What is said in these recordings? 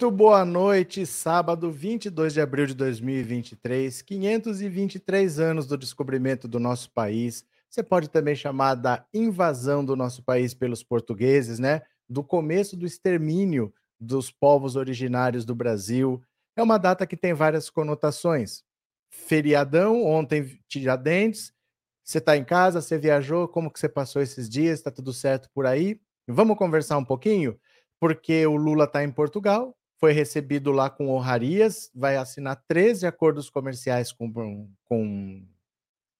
Muito boa noite, sábado 22 de abril de 2023, 523 anos do descobrimento do nosso país. Você pode também chamar da invasão do nosso país pelos portugueses, né? Do começo do extermínio dos povos originários do Brasil. É uma data que tem várias conotações. Feriadão, ontem Tiradentes. Você está em casa, você viajou, como que você passou esses dias? Está tudo certo por aí? Vamos conversar um pouquinho? porque o Lula está em Portugal, foi recebido lá com honrarias, vai assinar 13 acordos comerciais com, com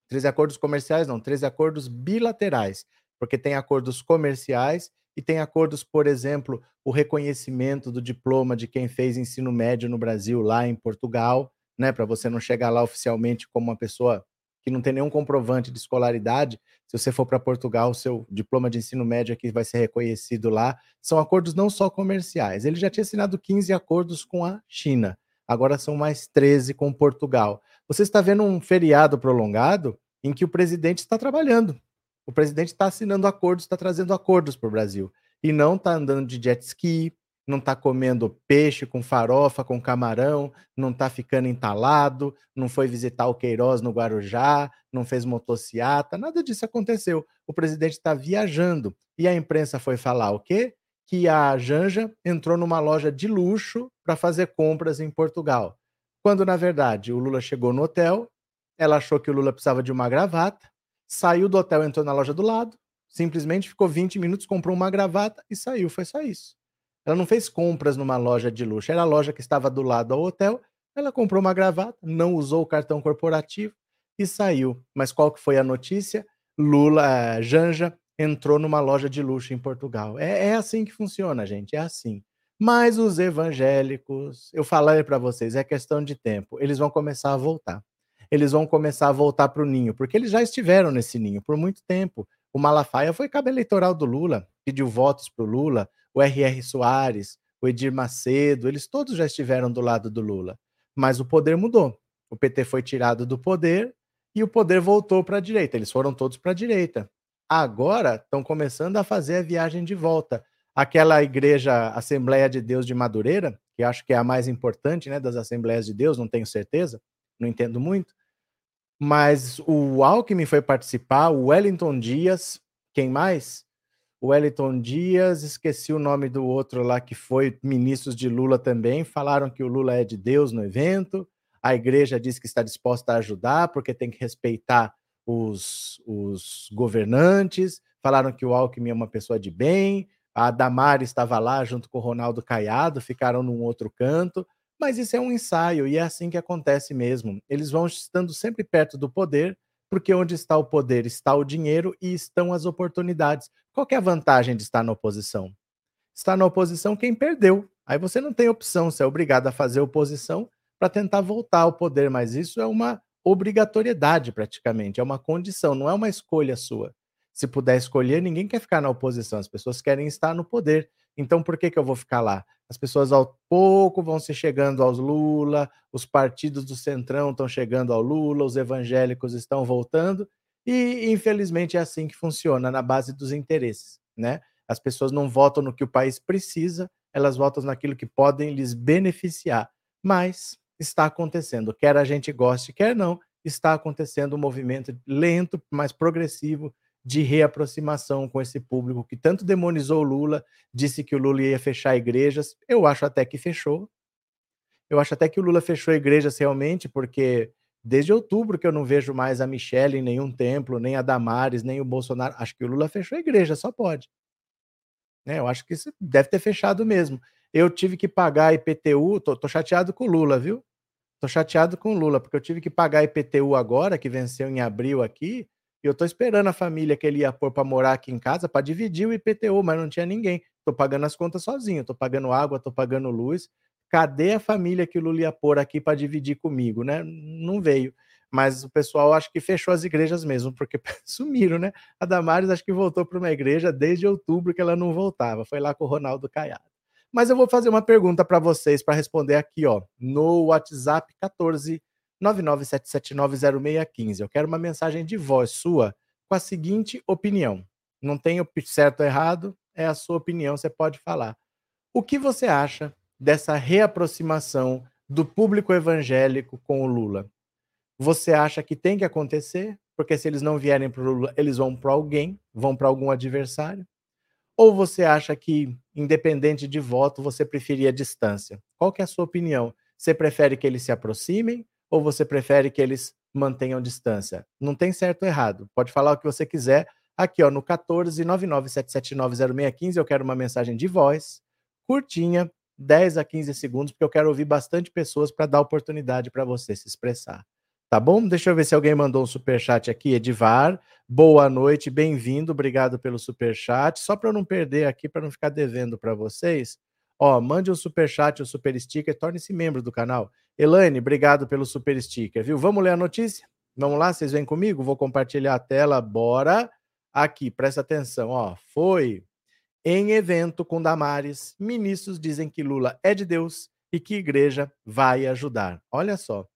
13 acordos comerciais, não, 13 acordos bilaterais, porque tem acordos comerciais e tem acordos, por exemplo, o reconhecimento do diploma de quem fez ensino médio no Brasil, lá em Portugal, né, para você não chegar lá oficialmente como uma pessoa que não tem nenhum comprovante de escolaridade, se você for para Portugal, seu diploma de ensino médio aqui vai ser reconhecido lá. São acordos não só comerciais. Ele já tinha assinado 15 acordos com a China, agora são mais 13 com Portugal. Você está vendo um feriado prolongado em que o presidente está trabalhando. O presidente está assinando acordos, está trazendo acordos para o Brasil. E não está andando de jet ski, não está comendo peixe com farofa, com camarão, não está ficando entalado, não foi visitar o Queiroz no Guarujá, não fez motociata, nada disso aconteceu. O presidente está viajando. E a imprensa foi falar o quê? Que a Janja entrou numa loja de luxo para fazer compras em Portugal. Quando, na verdade, o Lula chegou no hotel, ela achou que o Lula precisava de uma gravata, saiu do hotel, entrou na loja do lado, simplesmente ficou 20 minutos, comprou uma gravata e saiu. Foi só isso. Ela não fez compras numa loja de luxo, era a loja que estava do lado ao hotel. Ela comprou uma gravata, não usou o cartão corporativo e saiu. Mas qual que foi a notícia? Lula, uh, Janja entrou numa loja de luxo em Portugal. É, é assim que funciona, gente, é assim. Mas os evangélicos, eu falei para vocês, é questão de tempo. Eles vão começar a voltar. Eles vão começar a voltar para o ninho, porque eles já estiveram nesse ninho por muito tempo. O Malafaia foi cabo eleitoral do Lula, pediu votos para o Lula o R.R. Soares, o Edir Macedo, eles todos já estiveram do lado do Lula. Mas o poder mudou. O PT foi tirado do poder e o poder voltou para a direita. Eles foram todos para a direita. Agora estão começando a fazer a viagem de volta. Aquela igreja Assembleia de Deus de Madureira, que acho que é a mais importante né, das Assembleias de Deus, não tenho certeza, não entendo muito. Mas o Alckmin foi participar, o Wellington Dias, quem mais? Wellington Dias, esqueci o nome do outro lá que foi ministros de Lula também, falaram que o Lula é de Deus no evento. A igreja diz que está disposta a ajudar porque tem que respeitar os, os governantes. Falaram que o Alckmin é uma pessoa de bem. A Damari estava lá junto com o Ronaldo Caiado, ficaram num outro canto. Mas isso é um ensaio e é assim que acontece mesmo. Eles vão estando sempre perto do poder, porque onde está o poder está o dinheiro e estão as oportunidades. Qual é a vantagem de estar na oposição? Está na oposição quem perdeu. Aí você não tem opção, você é obrigado a fazer oposição para tentar voltar ao poder, mas isso é uma obrigatoriedade praticamente, é uma condição, não é uma escolha sua. Se puder escolher, ninguém quer ficar na oposição, as pessoas querem estar no poder. Então por que, que eu vou ficar lá? As pessoas ao pouco vão se chegando aos Lula, os partidos do Centrão estão chegando ao Lula, os evangélicos estão voltando, e infelizmente é assim que funciona, na base dos interesses, né? As pessoas não votam no que o país precisa, elas votam naquilo que podem lhes beneficiar. Mas está acontecendo, quer a gente goste, quer não, está acontecendo um movimento lento, mas progressivo de reaproximação com esse público que tanto demonizou o Lula, disse que o Lula ia fechar igrejas. Eu acho até que fechou. Eu acho até que o Lula fechou igrejas realmente, porque desde outubro que eu não vejo mais a Michelle em nenhum templo, nem a Damares, nem o Bolsonaro. Acho que o Lula fechou a igreja, só pode. Né? Eu acho que isso deve ter fechado mesmo. Eu tive que pagar IPTU, tô, tô chateado com o Lula, viu? Tô chateado com o Lula, porque eu tive que pagar IPTU agora, que venceu em abril aqui, e eu tô esperando a família que ele ia pôr para morar aqui em casa para dividir o IPTU, mas não tinha ninguém. Tô pagando as contas sozinho, tô pagando água, tô pagando luz. Cadê a família que o Lula ia pôr aqui para dividir comigo, né? Não veio. Mas o pessoal acho que fechou as igrejas mesmo, porque sumiram, né? A Damares acho que voltou para uma igreja desde outubro que ela não voltava. Foi lá com o Ronaldo Caiado. Mas eu vou fazer uma pergunta para vocês para responder aqui, ó, no WhatsApp 14 997790615. Eu quero uma mensagem de voz sua com a seguinte opinião. Não tem certo ou errado, é a sua opinião, você pode falar. O que você acha dessa reaproximação do público evangélico com o Lula? Você acha que tem que acontecer? Porque se eles não vierem para o Lula, eles vão para alguém, vão para algum adversário? Ou você acha que, independente de voto, você preferia a distância? Qual que é a sua opinião? Você prefere que eles se aproximem ou você prefere que eles mantenham distância? Não tem certo ou errado. Pode falar o que você quiser. Aqui, ó, no 14997790615, eu quero uma mensagem de voz, curtinha, 10 a 15 segundos, porque eu quero ouvir bastante pessoas para dar oportunidade para você se expressar. Tá bom? Deixa eu ver se alguém mandou um super chat aqui, Edivar. Boa noite, bem-vindo, obrigado pelo super chat. Só para eu não perder aqui, para não ficar devendo para vocês, ó, mande um super chat, um super sticker, torne-se membro do canal. Elaine, obrigado pelo super sticker, viu? Vamos ler a notícia? Vamos lá, vocês vêm comigo? Vou compartilhar a tela, bora. Aqui, presta atenção, ó. Foi em evento com Damares, ministros dizem que Lula é de Deus e que igreja vai ajudar. Olha só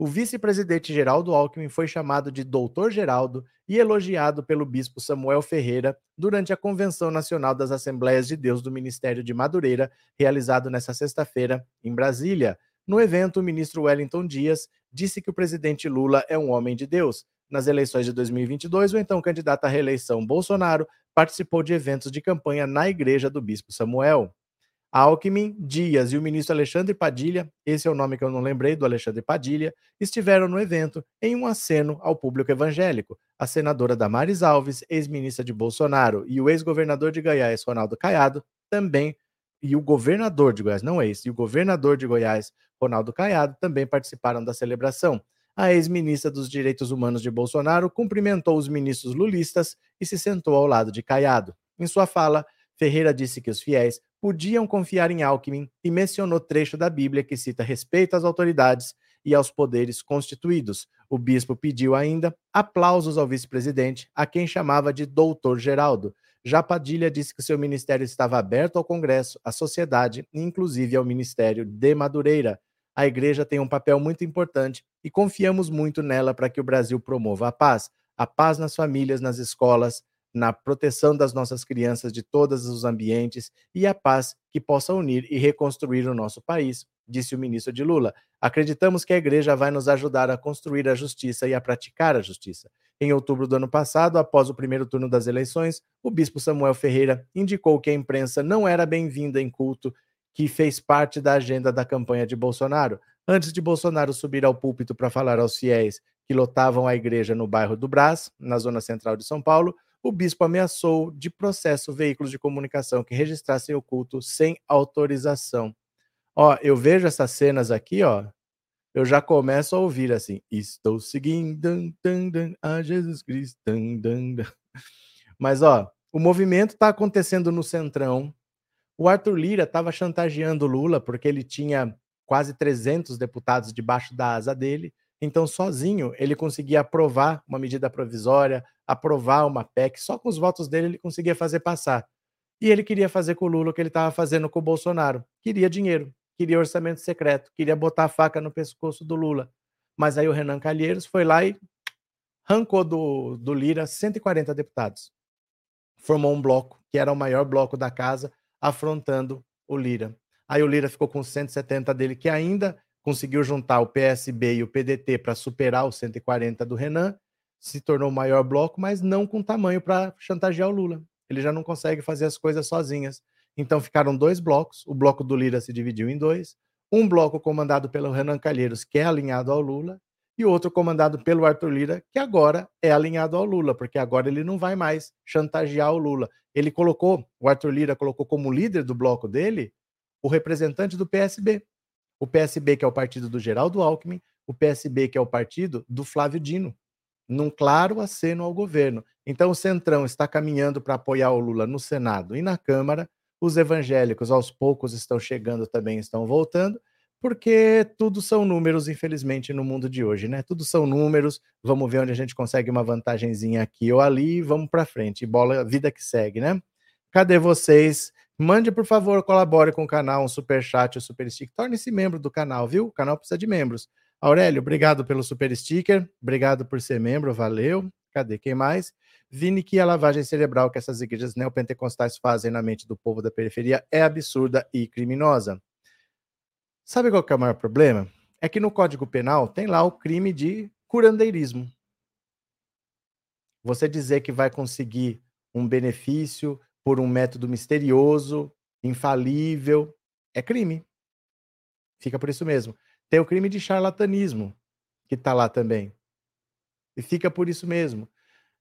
o vice-presidente Geraldo Alckmin foi chamado de Doutor Geraldo e elogiado pelo bispo Samuel Ferreira durante a Convenção Nacional das Assembleias de Deus do Ministério de Madureira, realizado nesta sexta-feira em Brasília. No evento, o ministro Wellington Dias disse que o presidente Lula é um homem de Deus. Nas eleições de 2022, o então candidato à reeleição Bolsonaro participou de eventos de campanha na igreja do bispo Samuel. Alckmin, Dias e o ministro Alexandre Padilha, esse é o nome que eu não lembrei do Alexandre Padilha, estiveram no evento em um aceno ao público evangélico. A senadora Damares Alves, ex-ministra de Bolsonaro, e o ex-governador de Goiás, Ronaldo Caiado, também, e o governador de Goiás, não ex, e o governador de Goiás, Ronaldo Caiado, também participaram da celebração. A ex-ministra dos Direitos Humanos de Bolsonaro cumprimentou os ministros lulistas e se sentou ao lado de Caiado. Em sua fala, Ferreira disse que os fiéis podiam confiar em Alckmin e mencionou trecho da Bíblia que cita respeito às autoridades e aos poderes constituídos. O bispo pediu ainda aplausos ao vice-presidente, a quem chamava de Doutor Geraldo. Já Padilha disse que seu ministério estava aberto ao Congresso, à sociedade inclusive ao Ministério de Madureira. A igreja tem um papel muito importante e confiamos muito nela para que o Brasil promova a paz, a paz nas famílias, nas escolas, na proteção das nossas crianças de todos os ambientes e a paz que possa unir e reconstruir o nosso país, disse o ministro de Lula. Acreditamos que a igreja vai nos ajudar a construir a justiça e a praticar a justiça. Em outubro do ano passado, após o primeiro turno das eleições, o bispo Samuel Ferreira indicou que a imprensa não era bem-vinda em culto que fez parte da agenda da campanha de Bolsonaro. Antes de Bolsonaro subir ao púlpito para falar aos fiéis que lotavam a igreja no bairro do Brás, na zona central de São Paulo, o bispo ameaçou de processo veículos de comunicação que registrassem o culto sem autorização. Ó, eu vejo essas cenas aqui, ó, eu já começo a ouvir assim: Estou seguindo a Jesus Cristo. Mas, ó, o movimento está acontecendo no Centrão. O Arthur Lira estava chantageando Lula porque ele tinha quase 300 deputados debaixo da asa dele. Então, sozinho, ele conseguia aprovar uma medida provisória, aprovar uma PEC, só com os votos dele ele conseguia fazer passar. E ele queria fazer com o Lula o que ele estava fazendo com o Bolsonaro. Queria dinheiro, queria orçamento secreto, queria botar a faca no pescoço do Lula. Mas aí o Renan Calheiros foi lá e arrancou do, do Lira 140 deputados. Formou um bloco, que era o maior bloco da casa, afrontando o Lira. Aí o Lira ficou com 170 dele, que ainda conseguiu juntar o PSB e o PDT para superar os 140 do Renan, se tornou o maior bloco, mas não com tamanho para chantagear o Lula. Ele já não consegue fazer as coisas sozinhas. Então ficaram dois blocos. O bloco do Lira se dividiu em dois. Um bloco comandado pelo Renan Calheiros, que é alinhado ao Lula, e outro comandado pelo Arthur Lira, que agora é alinhado ao Lula, porque agora ele não vai mais chantagear o Lula. Ele colocou, o Arthur Lira colocou como líder do bloco dele o representante do PSB, O PSB, que é o partido do Geraldo Alckmin, o PSB, que é o partido do Flávio Dino, num claro aceno ao governo. Então, o Centrão está caminhando para apoiar o Lula no Senado e na Câmara. Os evangélicos, aos poucos, estão chegando também, estão voltando, porque tudo são números, infelizmente, no mundo de hoje, né? Tudo são números. Vamos ver onde a gente consegue uma vantagenzinha aqui ou ali vamos para frente. Bola, vida que segue, né? Cadê vocês? Mande, por favor, colabore com o canal, um super chat, um super stick. Torne-se membro do canal, viu? O canal precisa de membros. Aurélio, obrigado pelo super sticker. Obrigado por ser membro, valeu. Cadê quem mais? Vini, que a lavagem cerebral que essas igrejas neopentecostais fazem na mente do povo da periferia é absurda e criminosa. Sabe qual é o maior problema? É que no Código Penal tem lá o crime de curandeirismo. Você dizer que vai conseguir um benefício por um método misterioso, infalível, é crime. Fica por isso mesmo. Tem o crime de charlatanismo, que está lá também. E fica por isso mesmo.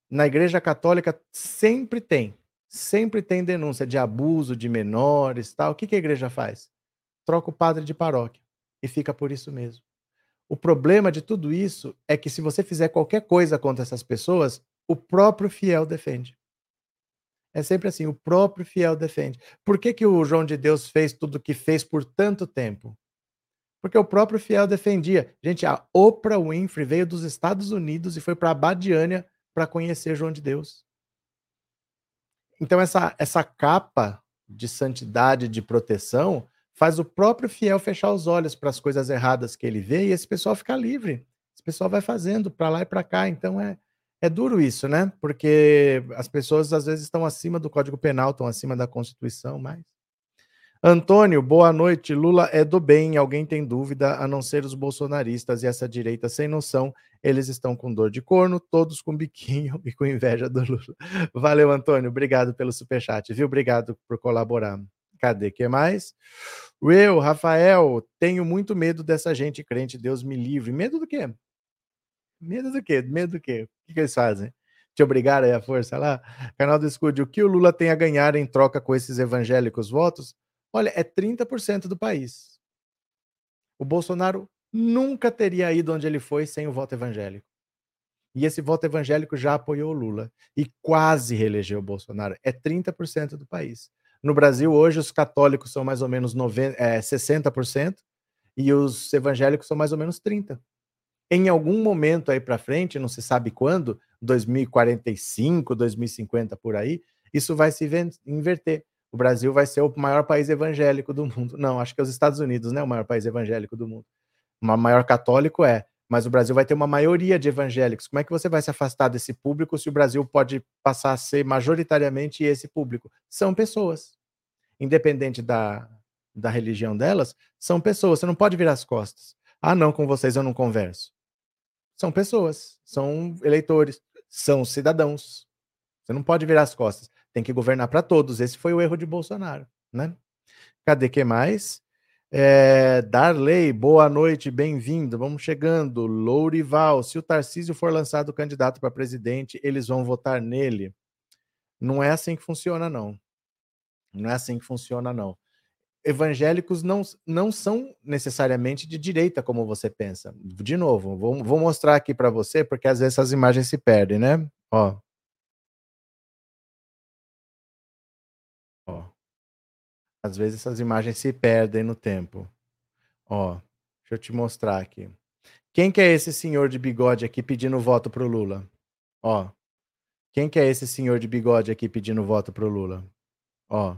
Na Igreja Católica sempre tem, sempre tem denúncia de abuso de menores, tal. O que, que a igreja faz? Troca o padre de paróquia e fica por isso mesmo. O problema de tudo isso é que se você fizer qualquer coisa contra essas pessoas, o próprio fiel defende. É sempre assim, o próprio fiel defende. Por que, que o João de Deus fez tudo o que fez por tanto tempo? Porque o próprio fiel defendia. Gente, a Oprah Winfrey veio dos Estados Unidos e foi para a para conhecer João de Deus. Então, essa, essa capa de santidade, de proteção, faz o próprio fiel fechar os olhos para as coisas erradas que ele vê e esse pessoal fica livre. Esse pessoal vai fazendo para lá e para cá. Então, é, é duro isso, né? Porque as pessoas às vezes estão acima do Código Penal, estão acima da Constituição, mas. Antônio, boa noite. Lula é do bem, alguém tem dúvida, a não ser os bolsonaristas e essa direita sem noção. Eles estão com dor de corno, todos com biquinho e com inveja do Lula. Valeu, Antônio. Obrigado pelo superchat, viu? Obrigado por colaborar. Cadê? que mais? Eu, Rafael, tenho muito medo dessa gente crente, Deus me livre. Medo do quê? Medo do quê? Medo do quê? O que, que eles fazem? Te obrigar aí a força lá? Canal do Escude, o que o Lula tem a ganhar em troca com esses evangélicos votos? Olha, é 30% do país. O Bolsonaro nunca teria ido onde ele foi sem o voto evangélico. E esse voto evangélico já apoiou o Lula e quase reelegeu o Bolsonaro. É 30% do país. No Brasil, hoje, os católicos são mais ou menos 90, é, 60% e os evangélicos são mais ou menos 30% em algum momento aí para frente, não se sabe quando, 2045, 2050 por aí, isso vai se inverter. O Brasil vai ser o maior país evangélico do mundo. Não, acho que é os Estados Unidos, né? O maior país evangélico do mundo. O maior católico é, mas o Brasil vai ter uma maioria de evangélicos. Como é que você vai se afastar desse público se o Brasil pode passar a ser majoritariamente esse público? São pessoas. Independente da, da religião delas, são pessoas. Você não pode virar as costas. Ah, não, com vocês eu não converso são pessoas, são eleitores, são cidadãos. Você não pode virar as costas. Tem que governar para todos. Esse foi o erro de Bolsonaro, né? Cadê que mais? É, Darley, boa noite, bem-vindo. Vamos chegando. Lourival, se o Tarcísio for lançado candidato para presidente, eles vão votar nele. Não é assim que funciona, não. Não é assim que funciona, não evangélicos não, não são necessariamente de direita, como você pensa. De novo, vou, vou mostrar aqui para você, porque às vezes essas imagens se perdem, né? Ó. Ó. Às vezes essas imagens se perdem no tempo. Ó, deixa eu te mostrar aqui. Quem que é esse senhor de bigode aqui pedindo voto pro Lula? Ó. Quem que é esse senhor de bigode aqui pedindo voto pro Lula? Ó.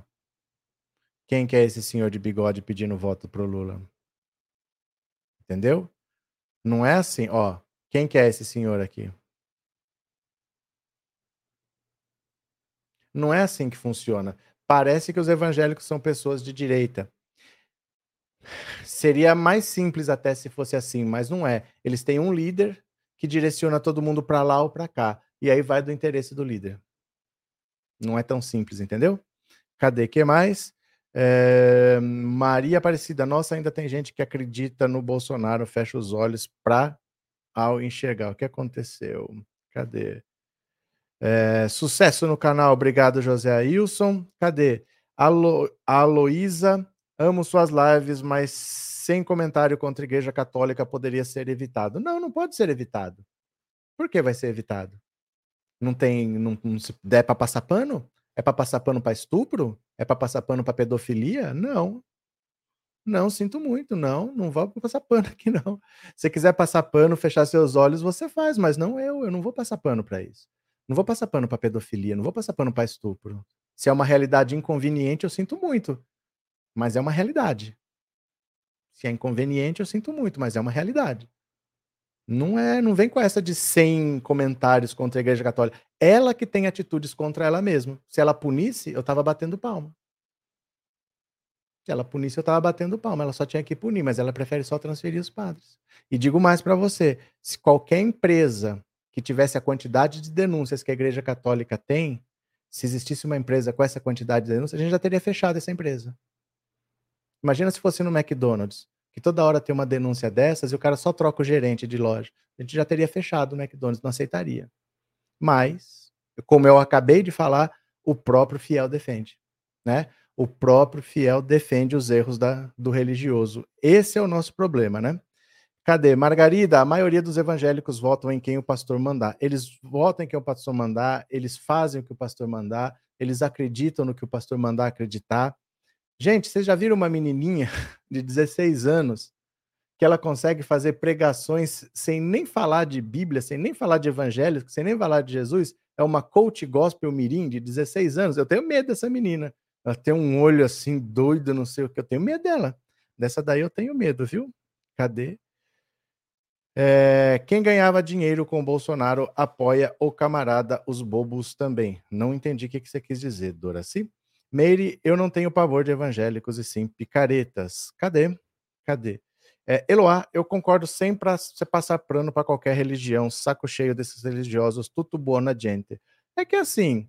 Quem que é esse senhor de bigode pedindo voto pro Lula? Entendeu? Não é assim, ó. Quem que é esse senhor aqui? Não é assim que funciona. Parece que os evangélicos são pessoas de direita. Seria mais simples até se fosse assim, mas não é. Eles têm um líder que direciona todo mundo para lá ou para cá. E aí vai do interesse do líder. Não é tão simples, entendeu? Cadê que mais? É, Maria Aparecida, nossa, ainda tem gente que acredita no Bolsonaro, fecha os olhos para ao enxergar. O que aconteceu? Cadê? É, sucesso no canal, obrigado, José Ailson. Cadê? Alo, Aloísa, amo suas lives, mas sem comentário contra a Igreja Católica poderia ser evitado. Não, não pode ser evitado. Por que vai ser evitado? Não tem, não, não se der para passar pano? É para passar pano para estupro? É para passar pano para pedofilia? Não. Não, sinto muito, não, não vou passar pano aqui não. Se quiser passar pano, fechar seus olhos, você faz, mas não eu, eu não vou passar pano para isso. Não vou passar pano para pedofilia, não vou passar pano para estupro. Se é uma realidade inconveniente, eu sinto muito, mas é uma realidade. Se é inconveniente, eu sinto muito, mas é uma realidade. Não é, não vem com essa de 100 comentários contra a Igreja Católica. Ela que tem atitudes contra ela mesma. Se ela punisse, eu tava batendo palma. Se ela punisse, eu tava batendo palma. Ela só tinha que punir, mas ela prefere só transferir os padres. E digo mais para você: se qualquer empresa que tivesse a quantidade de denúncias que a Igreja Católica tem, se existisse uma empresa com essa quantidade de denúncias, a gente já teria fechado essa empresa. Imagina se fosse no McDonald's, que toda hora tem uma denúncia dessas e o cara só troca o gerente de loja. A gente já teria fechado o McDonald's, não aceitaria. Mas, como eu acabei de falar, o próprio fiel defende, né? O próprio fiel defende os erros da, do religioso. Esse é o nosso problema, né? Cadê? Margarida, a maioria dos evangélicos votam em quem o pastor mandar. Eles votam em quem o pastor mandar, eles fazem o que o pastor mandar, eles acreditam no que o pastor mandar acreditar. Gente, vocês já viram uma menininha de 16 anos que ela consegue fazer pregações sem nem falar de Bíblia, sem nem falar de evangelho, sem nem falar de Jesus? É uma coach gospel mirim de 16 anos. Eu tenho medo dessa menina. Ela tem um olho assim doido, não sei o que. Eu tenho medo dela. Dessa daí eu tenho medo, viu? Cadê? É, quem ganhava dinheiro com o Bolsonaro apoia o camarada, os bobos também. Não entendi o que você quis dizer, Doraci. Meire, eu não tenho pavor de evangélicos e sim picaretas. Cadê? Cadê? É, Eloá, eu concordo sempre para você passar plano para qualquer religião, saco cheio desses religiosos, tudo buona gente. É que assim,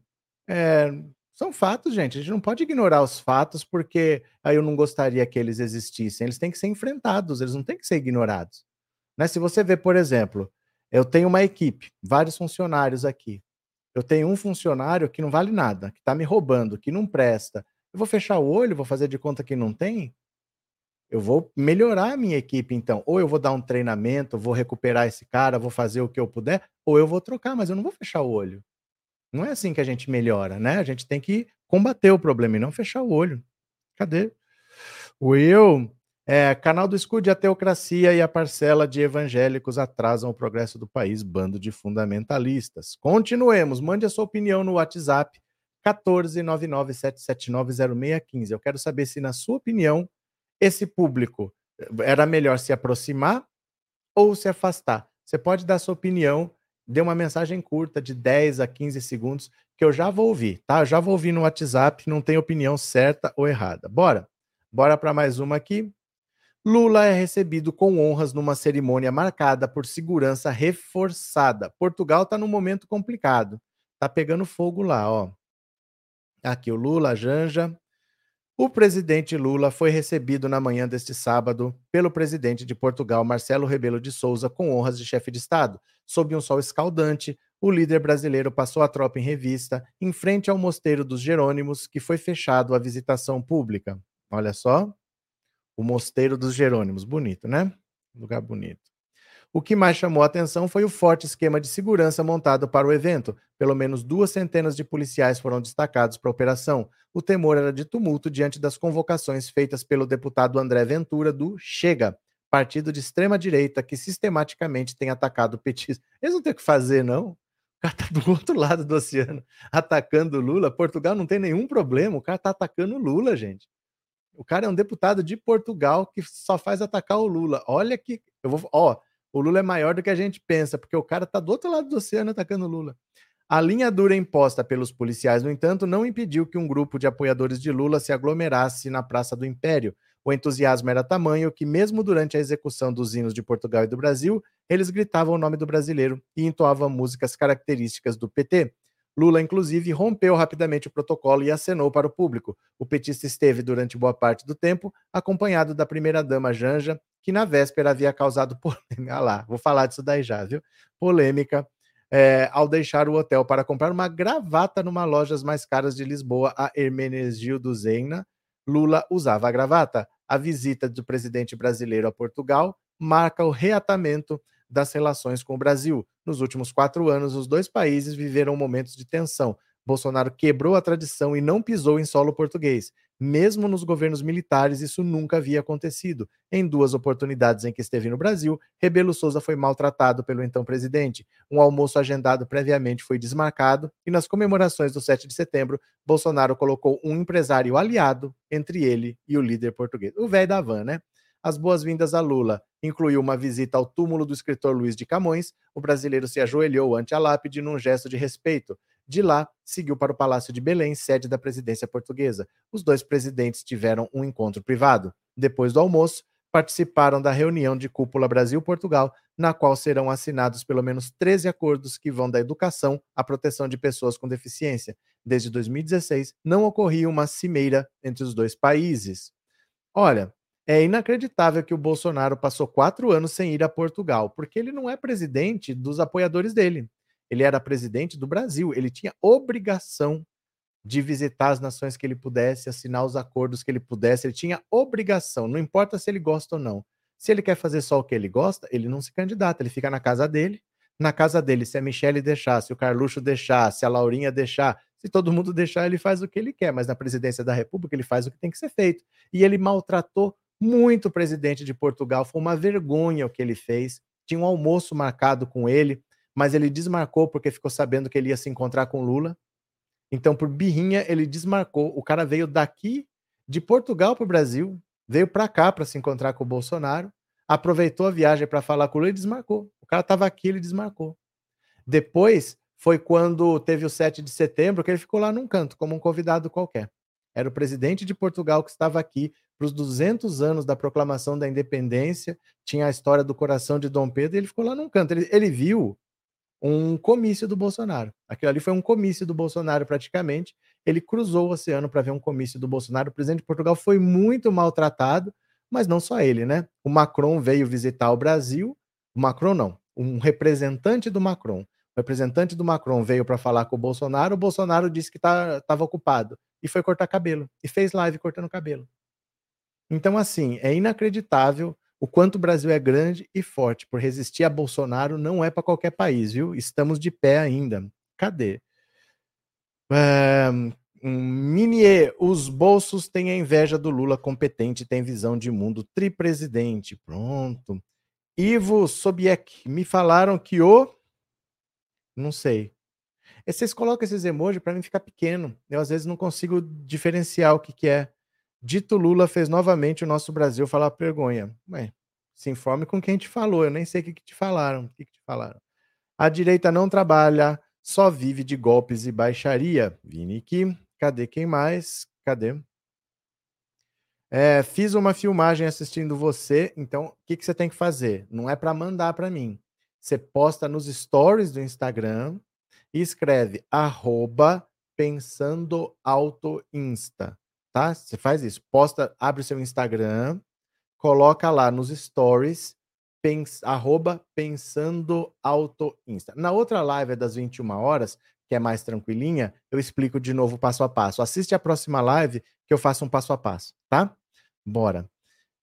é, são fatos, gente. A gente não pode ignorar os fatos porque aí eu não gostaria que eles existissem. Eles têm que ser enfrentados, eles não têm que ser ignorados. Né? Se você vê, por exemplo, eu tenho uma equipe, vários funcionários aqui. Eu tenho um funcionário que não vale nada, que está me roubando, que não presta. Eu vou fechar o olho, vou fazer de conta que não tem? Eu vou melhorar a minha equipe, então. Ou eu vou dar um treinamento, vou recuperar esse cara, vou fazer o que eu puder, ou eu vou trocar, mas eu não vou fechar o olho. Não é assim que a gente melhora, né? A gente tem que combater o problema e não fechar o olho. Cadê? Eu é, canal do Escude, a teocracia e a parcela de evangélicos atrasam o progresso do país, bando de fundamentalistas. Continuemos, mande a sua opinião no WhatsApp 14997790615. Eu quero saber se, na sua opinião, esse público eh, era melhor se aproximar ou se afastar. Você pode dar sua opinião, dê uma mensagem curta de 10 a 15 segundos, que eu já vou ouvir, tá? Eu já vou ouvir no WhatsApp, não tem opinião certa ou errada. Bora? Bora para mais uma aqui. Lula é recebido com honras numa cerimônia marcada por segurança reforçada. Portugal está num momento complicado. Tá pegando fogo lá, ó. Aqui o Lula, a Janja. O presidente Lula foi recebido na manhã deste sábado pelo presidente de Portugal, Marcelo Rebelo de Souza, com honras de chefe de Estado. Sob um sol escaldante, o líder brasileiro passou a tropa em revista em frente ao Mosteiro dos Jerônimos, que foi fechado à visitação pública. Olha só. O Mosteiro dos Jerônimos. Bonito, né? Lugar bonito. O que mais chamou a atenção foi o forte esquema de segurança montado para o evento. Pelo menos duas centenas de policiais foram destacados para a operação. O temor era de tumulto diante das convocações feitas pelo deputado André Ventura do Chega, partido de extrema-direita que sistematicamente tem atacado petistas. Eles não têm o que fazer, não. O cara está do outro lado do oceano atacando Lula. Portugal não tem nenhum problema. O cara está atacando Lula, gente. O cara é um deputado de Portugal que só faz atacar o Lula. Olha que. Eu vou. Ó, o Lula é maior do que a gente pensa, porque o cara tá do outro lado do oceano atacando o Lula. A linha dura imposta pelos policiais, no entanto, não impediu que um grupo de apoiadores de Lula se aglomerasse na Praça do Império. O entusiasmo era tamanho que, mesmo durante a execução dos hinos de Portugal e do Brasil, eles gritavam o nome do brasileiro e entoavam músicas características do PT. Lula, inclusive, rompeu rapidamente o protocolo e acenou para o público. O petista esteve durante boa parte do tempo acompanhado da primeira-dama Janja, que na véspera havia causado polêmica. Ah lá, vou falar disso daí já, viu? Polêmica é, ao deixar o hotel para comprar uma gravata numa lojas mais caras de Lisboa, a Hermenegildo Zena. Lula usava a gravata. a visita do presidente brasileiro a Portugal marca o reatamento das relações com o Brasil. Nos últimos quatro anos, os dois países viveram momentos de tensão. Bolsonaro quebrou a tradição e não pisou em solo português. Mesmo nos governos militares, isso nunca havia acontecido. Em duas oportunidades em que esteve no Brasil, Rebelo Souza foi maltratado pelo então presidente. Um almoço agendado previamente foi desmarcado e nas comemorações do 7 de setembro, Bolsonaro colocou um empresário aliado entre ele e o líder português. O velho da van, né? As boas-vindas a Lula incluiu uma visita ao túmulo do escritor Luiz de Camões. O brasileiro se ajoelhou ante a lápide num gesto de respeito. De lá, seguiu para o Palácio de Belém, sede da presidência portuguesa. Os dois presidentes tiveram um encontro privado. Depois do almoço, participaram da reunião de cúpula Brasil-Portugal, na qual serão assinados pelo menos 13 acordos que vão da educação à proteção de pessoas com deficiência. Desde 2016, não ocorria uma cimeira entre os dois países. Olha, é inacreditável que o Bolsonaro passou quatro anos sem ir a Portugal, porque ele não é presidente dos apoiadores dele. Ele era presidente do Brasil. Ele tinha obrigação de visitar as nações que ele pudesse, assinar os acordos que ele pudesse. Ele tinha obrigação, não importa se ele gosta ou não. Se ele quer fazer só o que ele gosta, ele não se candidata, ele fica na casa dele. Na casa dele, se a Michelle deixar, se o Carluxo deixar, se a Laurinha deixar, se todo mundo deixar, ele faz o que ele quer, mas na presidência da República ele faz o que tem que ser feito. E ele maltratou muito presidente de Portugal. Foi uma vergonha o que ele fez. Tinha um almoço marcado com ele, mas ele desmarcou porque ficou sabendo que ele ia se encontrar com Lula. Então, por birrinha, ele desmarcou. O cara veio daqui de Portugal para o Brasil, veio para cá para se encontrar com o Bolsonaro, aproveitou a viagem para falar com o Lula e desmarcou. O cara estava aqui, ele desmarcou. Depois foi quando teve o 7 de setembro, que ele ficou lá num canto, como um convidado qualquer. Era o presidente de Portugal que estava aqui para os 200 anos da proclamação da independência. Tinha a história do coração de Dom Pedro e ele ficou lá num canto. Ele, ele viu um comício do Bolsonaro. Aquilo ali foi um comício do Bolsonaro praticamente. Ele cruzou o oceano para ver um comício do Bolsonaro. O presidente de Portugal foi muito maltratado, mas não só ele, né? O Macron veio visitar o Brasil. O Macron não, um representante do Macron. O representante do Macron veio para falar com o Bolsonaro. O Bolsonaro disse que estava tá, ocupado e foi cortar cabelo e fez live cortando cabelo. Então, assim, é inacreditável o quanto o Brasil é grande e forte. Por resistir a Bolsonaro não é para qualquer país, viu? Estamos de pé ainda. Cadê? Um, Minier, os bolsos têm a inveja do Lula competente, tem visão de mundo tripresidente. Pronto. Ivo Sobiek, me falaram que o. Não sei. E vocês colocam esses emojis para mim ficar pequeno. Eu às vezes não consigo diferenciar o que, que é. Dito Lula fez novamente o nosso Brasil falar vergonha. Ué, se informe com quem te falou. Eu nem sei o que, que te falaram. O que, que te falaram? A direita não trabalha, só vive de golpes e baixaria. Vini aqui. Cadê quem mais? Cadê? É, fiz uma filmagem assistindo você, então o que, que você tem que fazer? Não é para mandar para mim. Você posta nos stories do Instagram e escreve arroba pensando auto insta, tá? Você faz isso, posta, abre seu Instagram, coloca lá nos stories pens, arroba pensando auto insta. Na outra live é das 21 horas, que é mais tranquilinha, eu explico de novo passo a passo. Assiste a próxima live que eu faço um passo a passo, tá? Bora.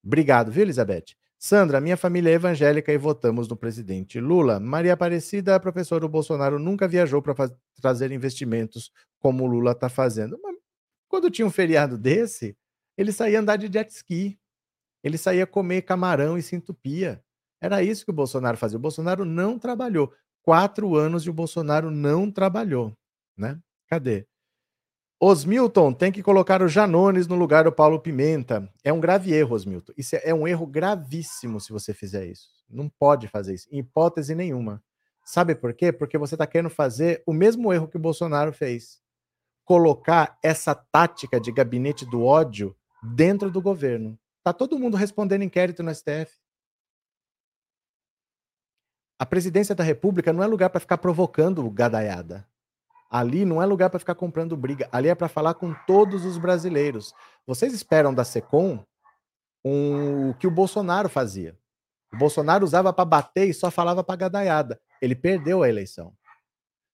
Obrigado, viu, Elizabeth? Sandra, minha família é evangélica e votamos no presidente Lula. Maria Aparecida, professor, o Bolsonaro nunca viajou para trazer investimentos como o Lula está fazendo. Quando tinha um feriado desse, ele saía andar de jet ski. Ele saía comer camarão e se entupia. Era isso que o Bolsonaro fazia. O Bolsonaro não trabalhou. Quatro anos e o Bolsonaro não trabalhou. Né? Cadê? Osmilton tem que colocar o Janones no lugar do Paulo Pimenta. É um grave erro, Osmilton. Isso é um erro gravíssimo se você fizer isso. Não pode fazer isso, em hipótese nenhuma. Sabe por quê? Porque você está querendo fazer o mesmo erro que o Bolsonaro fez. Colocar essa tática de gabinete do ódio dentro do governo. Tá todo mundo respondendo inquérito no STF. A presidência da República não é lugar para ficar provocando gadaiada. Ali não é lugar para ficar comprando briga. Ali é para falar com todos os brasileiros. Vocês esperam da Secom um, o que o Bolsonaro fazia. O Bolsonaro usava para bater e só falava para gadaiada. Ele perdeu a eleição.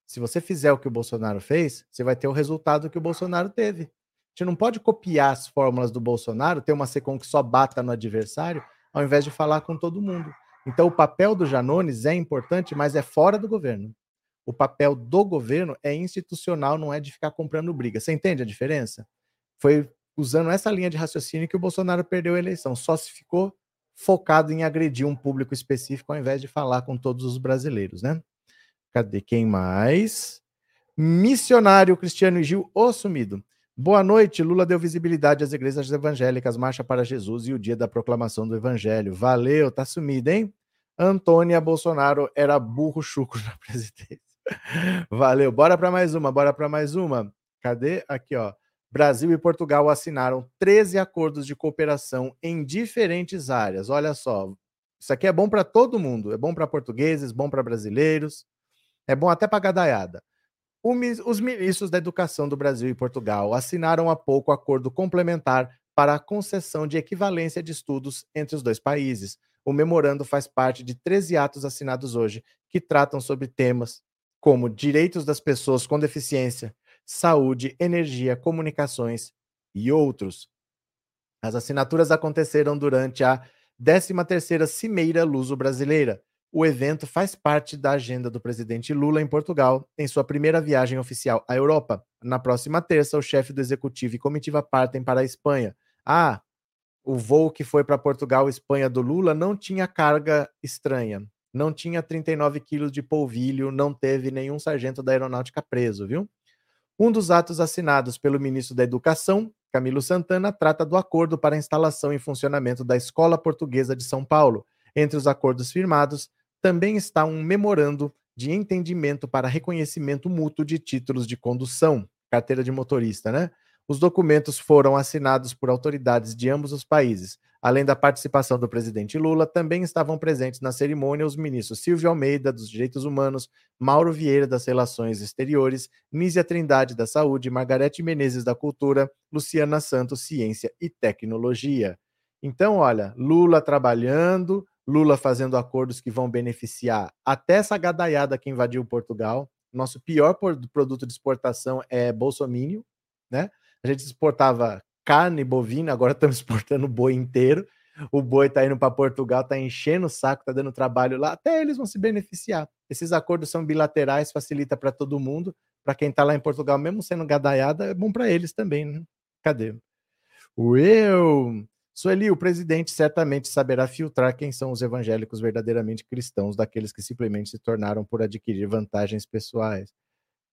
Se você fizer o que o Bolsonaro fez, você vai ter o resultado que o Bolsonaro teve. gente não pode copiar as fórmulas do Bolsonaro, ter uma SECOM que só bata no adversário, ao invés de falar com todo mundo. Então, o papel do Janones é importante, mas é fora do governo. O papel do governo é institucional, não é de ficar comprando briga. Você entende a diferença? Foi usando essa linha de raciocínio que o Bolsonaro perdeu a eleição. Só se ficou focado em agredir um público específico ao invés de falar com todos os brasileiros, né? Cadê quem mais? Missionário Cristiano Gil, o sumido. Boa noite. Lula deu visibilidade às igrejas evangélicas, marcha para Jesus e o dia da proclamação do evangelho. Valeu, tá sumido, hein? Antônia Bolsonaro era burro chuco na presidência. Valeu. Bora para mais uma, bora para mais uma. Cadê? Aqui, ó. Brasil e Portugal assinaram 13 acordos de cooperação em diferentes áreas. Olha só, isso aqui é bom para todo mundo. É bom para portugueses, bom para brasileiros, é bom até para gadaiada. Os ministros da Educação do Brasil e Portugal assinaram há pouco acordo complementar para a concessão de equivalência de estudos entre os dois países. O memorando faz parte de 13 atos assinados hoje que tratam sobre temas como direitos das pessoas com deficiência, saúde, energia, comunicações e outros. As assinaturas aconteceram durante a 13ª Cimeira Luso-Brasileira, o evento faz parte da agenda do presidente Lula em Portugal, em sua primeira viagem oficial à Europa. Na próxima terça, o chefe do executivo e comitiva partem para a Espanha. Ah, o voo que foi para Portugal, Espanha do Lula não tinha carga estranha, não tinha 39 quilos de polvilho, não teve nenhum sargento da aeronáutica preso, viu? Um dos atos assinados pelo ministro da Educação, Camilo Santana, trata do acordo para a instalação e funcionamento da Escola Portuguesa de São Paulo. Entre os acordos firmados também está um memorando de entendimento para reconhecimento mútuo de títulos de condução, carteira de motorista, né? Os documentos foram assinados por autoridades de ambos os países. Além da participação do presidente Lula, também estavam presentes na cerimônia os ministros Silvio Almeida, dos Direitos Humanos, Mauro Vieira, das Relações Exteriores, Nízia Trindade, da Saúde, Margarete Menezes, da Cultura, Luciana Santos, Ciência e Tecnologia. Então, olha, Lula trabalhando, Lula fazendo acordos que vão beneficiar até essa gadaiada que invadiu Portugal. Nosso pior produto de exportação é bolsomínio, né? A gente exportava carne bovina, agora estamos exportando boi inteiro. O boi está indo para Portugal, está enchendo o saco, está dando trabalho lá, até eles vão se beneficiar. Esses acordos são bilaterais, facilita para todo mundo. Para quem está lá em Portugal, mesmo sendo gadaiada, é bom para eles também, né? Cadê? O eu Sueli, o presidente certamente saberá filtrar quem são os evangélicos verdadeiramente cristãos daqueles que simplesmente se tornaram por adquirir vantagens pessoais.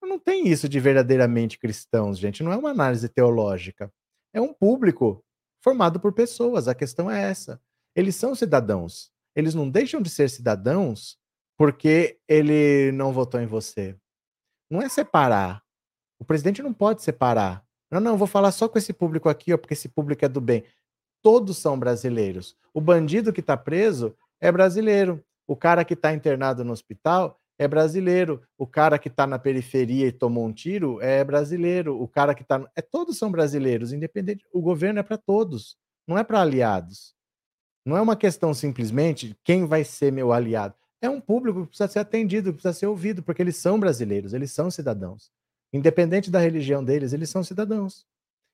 Não tem isso de verdadeiramente cristãos, gente. Não é uma análise teológica. É um público formado por pessoas. A questão é essa. Eles são cidadãos. Eles não deixam de ser cidadãos porque ele não votou em você. Não é separar. O presidente não pode separar. Não, não, vou falar só com esse público aqui, ó, porque esse público é do bem todos são brasileiros. O bandido que está preso é brasileiro. O cara que está internado no hospital é brasileiro. O cara que está na periferia e tomou um tiro é brasileiro. O cara que está. É, todos são brasileiros, independente. O governo é para todos, não é para aliados. Não é uma questão simplesmente quem vai ser meu aliado. É um público que precisa ser atendido, que precisa ser ouvido, porque eles são brasileiros, eles são cidadãos. Independente da religião deles, eles são cidadãos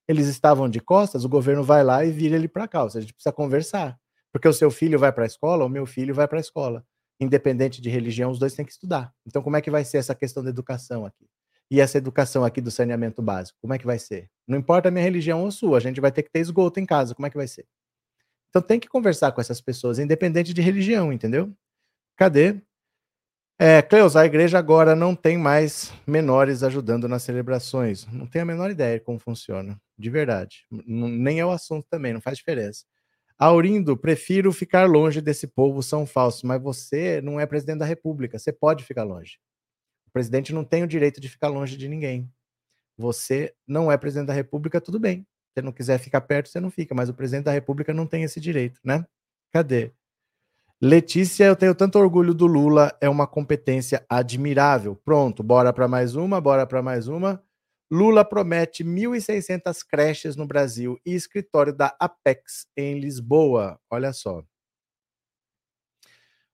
eles estavam de costas, o governo vai lá e vira ele para cá. Ou seja, a gente precisa conversar. Porque o seu filho vai para a escola, o meu filho vai para a escola. Independente de religião, os dois têm que estudar. Então, como é que vai ser essa questão da educação aqui? E essa educação aqui do saneamento básico, como é que vai ser? Não importa a minha religião ou a sua, a gente vai ter que ter esgoto em casa, como é que vai ser? Então tem que conversar com essas pessoas, independente de religião, entendeu? Cadê? É, Cleus, a igreja agora não tem mais menores ajudando nas celebrações. Não tenho a menor ideia de como funciona, de verdade. nem é o assunto também, não faz diferença. Aurindo, prefiro ficar longe desse povo, são falsos, mas você não é presidente da República, você pode ficar longe. O presidente não tem o direito de ficar longe de ninguém. Você não é presidente da República, tudo bem. Se não quiser ficar perto, você não fica, mas o presidente da República não tem esse direito, né? Cadê? Letícia, eu tenho tanto orgulho do Lula, é uma competência admirável. Pronto, bora para mais uma, bora para mais uma. Lula promete 1.600 creches no Brasil e escritório da Apex em Lisboa. Olha só.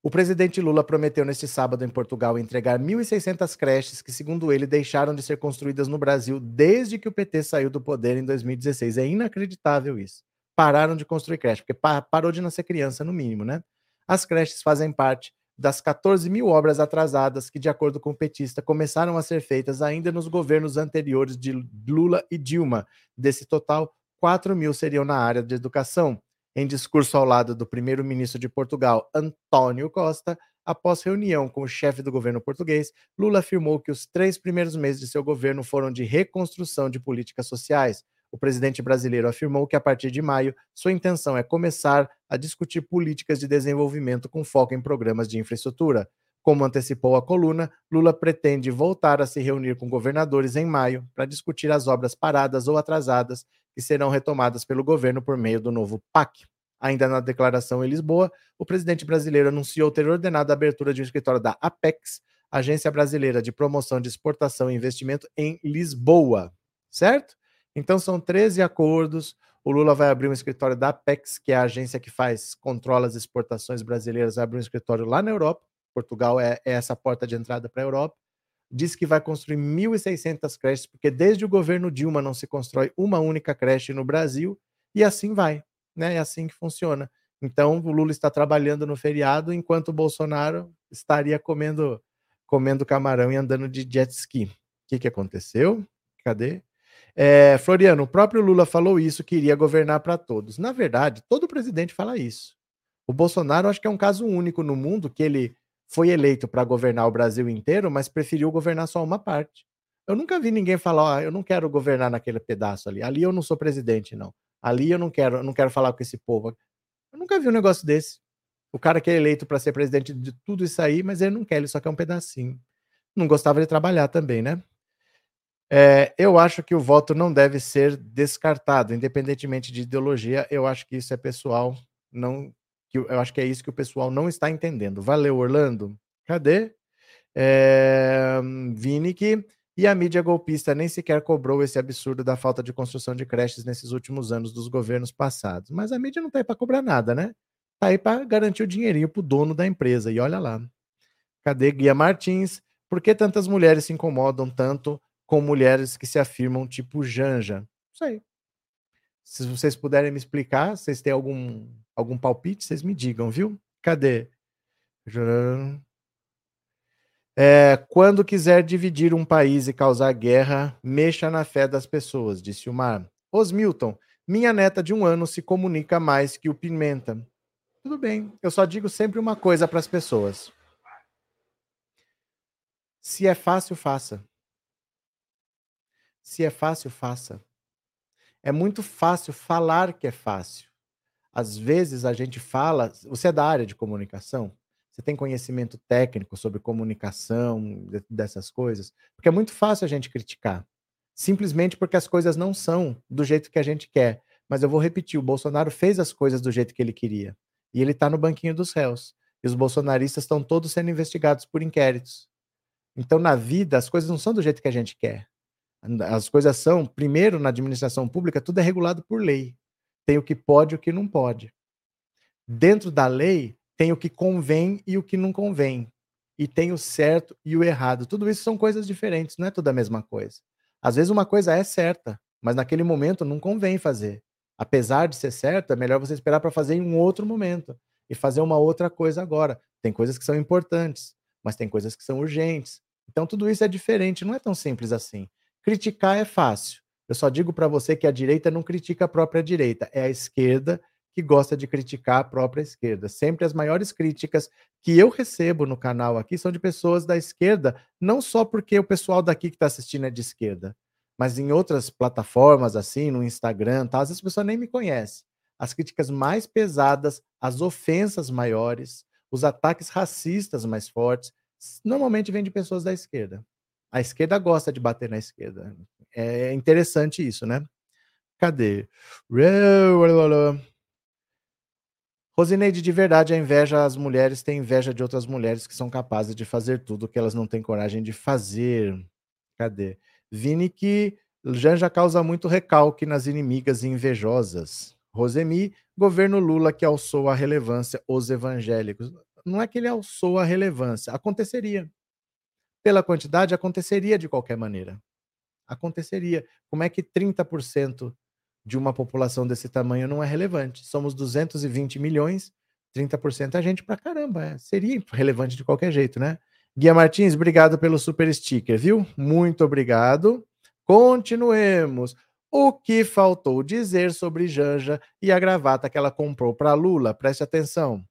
O presidente Lula prometeu neste sábado em Portugal entregar 1.600 creches que, segundo ele, deixaram de ser construídas no Brasil desde que o PT saiu do poder em 2016. É inacreditável isso. Pararam de construir creche, porque parou de nascer criança, no mínimo, né? As creches fazem parte das 14 mil obras atrasadas que, de acordo com o petista, começaram a ser feitas ainda nos governos anteriores de Lula e Dilma. Desse total, 4 mil seriam na área de educação. Em discurso ao lado do primeiro-ministro de Portugal, António Costa, após reunião com o chefe do governo português, Lula afirmou que os três primeiros meses de seu governo foram de reconstrução de políticas sociais. O presidente brasileiro afirmou que a partir de maio, sua intenção é começar a discutir políticas de desenvolvimento com foco em programas de infraestrutura. Como antecipou a coluna, Lula pretende voltar a se reunir com governadores em maio para discutir as obras paradas ou atrasadas que serão retomadas pelo governo por meio do novo PAC. Ainda na declaração em Lisboa, o presidente brasileiro anunciou ter ordenado a abertura de um escritório da Apex, Agência Brasileira de Promoção de Exportação e Investimento, em Lisboa. Certo? Então são 13 acordos. O Lula vai abrir um escritório da Apex, que é a agência que faz, controla as exportações brasileiras, vai abrir um escritório lá na Europa. Portugal é, é essa porta de entrada para a Europa diz que vai construir 1.600 creches, porque desde o governo Dilma não se constrói uma única creche no Brasil, e assim vai, né? É assim que funciona. Então, o Lula está trabalhando no feriado, enquanto o Bolsonaro estaria comendo, comendo camarão e andando de jet ski. O que, que aconteceu? Cadê? É, Floriano, o próprio Lula falou isso, que iria governar para todos. Na verdade, todo presidente fala isso. O Bolsonaro, acho que é um caso único no mundo que ele foi eleito para governar o Brasil inteiro, mas preferiu governar só uma parte. Eu nunca vi ninguém falar, oh, eu não quero governar naquele pedaço ali. Ali eu não sou presidente, não. Ali eu não quero, eu não quero falar com esse povo. Eu nunca vi um negócio desse. O cara que é eleito para ser presidente de tudo isso aí, mas ele não quer, ele só quer um pedacinho. Não gostava de trabalhar também, né? É, eu acho que o voto não deve ser descartado, independentemente de ideologia. Eu acho que isso é pessoal, não eu acho que é isso que o pessoal não está entendendo. Valeu, Orlando. Cadê? É, Vini que e a mídia golpista nem sequer cobrou esse absurdo da falta de construção de creches nesses últimos anos dos governos passados. Mas a mídia não está aí para cobrar nada, né? Está aí para garantir o dinheirinho para o dono da empresa. E olha lá. Cadê Guia Martins? Por que tantas mulheres se incomodam tanto com mulheres que se afirmam tipo Janja? Não sei. Se vocês puderem me explicar, vocês têm algum algum palpite, vocês me digam, viu? Cadê? É, quando quiser dividir um país e causar guerra, mexa na fé das pessoas, disse o Mar. Osmilton, minha neta de um ano se comunica mais que o Pimenta. Tudo bem, eu só digo sempre uma coisa para as pessoas. Se é fácil, faça. Se é fácil, faça. É muito fácil falar que é fácil. Às vezes a gente fala, você é da área de comunicação, você tem conhecimento técnico sobre comunicação, dessas coisas, porque é muito fácil a gente criticar, simplesmente porque as coisas não são do jeito que a gente quer. Mas eu vou repetir, o Bolsonaro fez as coisas do jeito que ele queria. E ele está no banquinho dos réus. E os bolsonaristas estão todos sendo investigados por inquéritos. Então, na vida, as coisas não são do jeito que a gente quer. As coisas são, primeiro, na administração pública, tudo é regulado por lei. Tem o que pode e o que não pode. Dentro da lei, tem o que convém e o que não convém. E tem o certo e o errado. Tudo isso são coisas diferentes, não é tudo a mesma coisa. Às vezes uma coisa é certa, mas naquele momento não convém fazer. Apesar de ser certo, é melhor você esperar para fazer em um outro momento e fazer uma outra coisa agora. Tem coisas que são importantes, mas tem coisas que são urgentes. Então tudo isso é diferente, não é tão simples assim. Criticar é fácil. Eu só digo para você que a direita não critica a própria direita, é a esquerda que gosta de criticar a própria esquerda. Sempre as maiores críticas que eu recebo no canal aqui são de pessoas da esquerda, não só porque o pessoal daqui que está assistindo é de esquerda, mas em outras plataformas, assim, no Instagram, tá, às vezes a pessoa nem me conhece. As críticas mais pesadas, as ofensas maiores, os ataques racistas mais fortes, normalmente vêm de pessoas da esquerda. A esquerda gosta de bater na esquerda. É interessante isso, né? Cadê? Rosineide, de verdade, a inveja as mulheres tem inveja de outras mulheres que são capazes de fazer tudo que elas não têm coragem de fazer. Cadê? Vini que Janja causa muito recalque nas inimigas e invejosas. Rosemi, governo Lula que alçou a relevância os evangélicos. não é que ele alçou a relevância, aconteceria. Pela quantidade, aconteceria de qualquer maneira. Aconteceria. Como é que 30% de uma população desse tamanho não é relevante? Somos 220 milhões, 30% é gente pra caramba. É. Seria relevante de qualquer jeito, né? Guia Martins, obrigado pelo super sticker, viu? Muito obrigado. Continuemos. O que faltou dizer sobre Janja e a gravata que ela comprou para Lula? Preste atenção.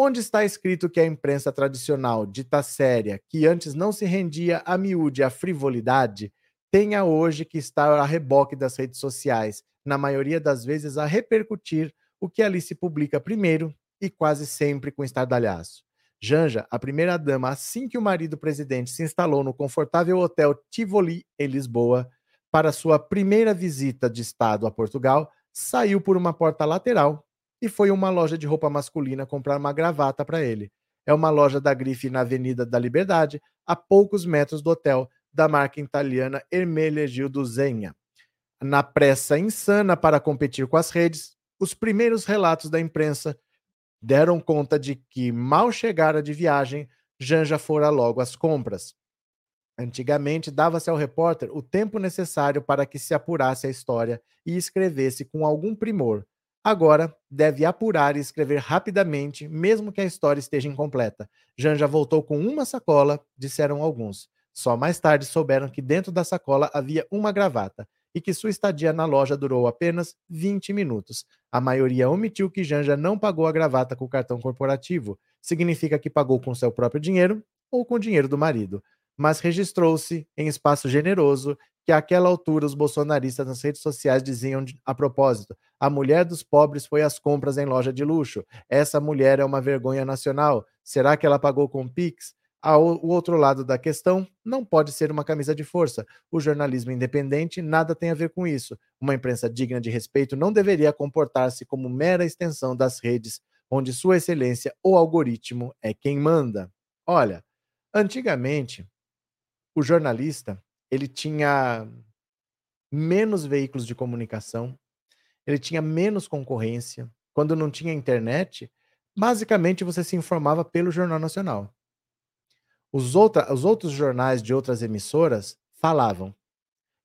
Onde está escrito que a imprensa tradicional, dita séria, que antes não se rendia a miúde à frivolidade, tenha hoje que estar a reboque das redes sociais, na maioria das vezes a repercutir o que ali se publica primeiro e quase sempre com estardalhaço. Janja, a primeira-dama, assim que o marido presidente se instalou no confortável hotel Tivoli, em Lisboa, para sua primeira visita de Estado a Portugal, saiu por uma porta lateral e foi uma loja de roupa masculina comprar uma gravata para ele. É uma loja da grife na Avenida da Liberdade, a poucos metros do hotel da marca italiana Ermenegildo Zenha. Na pressa insana para competir com as redes, os primeiros relatos da imprensa deram conta de que, mal chegara de viagem, Janja fora logo às compras. Antigamente, dava-se ao repórter o tempo necessário para que se apurasse a história e escrevesse com algum primor, Agora, deve apurar e escrever rapidamente, mesmo que a história esteja incompleta. Janja voltou com uma sacola, disseram alguns. Só mais tarde souberam que dentro da sacola havia uma gravata e que sua estadia na loja durou apenas 20 minutos. A maioria omitiu que Janja não pagou a gravata com o cartão corporativo. Significa que pagou com seu próprio dinheiro ou com o dinheiro do marido. Mas registrou-se, em espaço generoso, que àquela altura os bolsonaristas nas redes sociais diziam a propósito: a mulher dos pobres foi às compras em loja de luxo. Essa mulher é uma vergonha nacional. Será que ela pagou com Pix? O outro lado da questão não pode ser uma camisa de força. O jornalismo independente nada tem a ver com isso. Uma imprensa digna de respeito não deveria comportar-se como mera extensão das redes, onde Sua Excelência, o algoritmo, é quem manda. Olha, antigamente, o jornalista ele tinha menos veículos de comunicação, ele tinha menos concorrência. Quando não tinha internet, basicamente você se informava pelo Jornal Nacional. Os, outra, os outros jornais de outras emissoras falavam.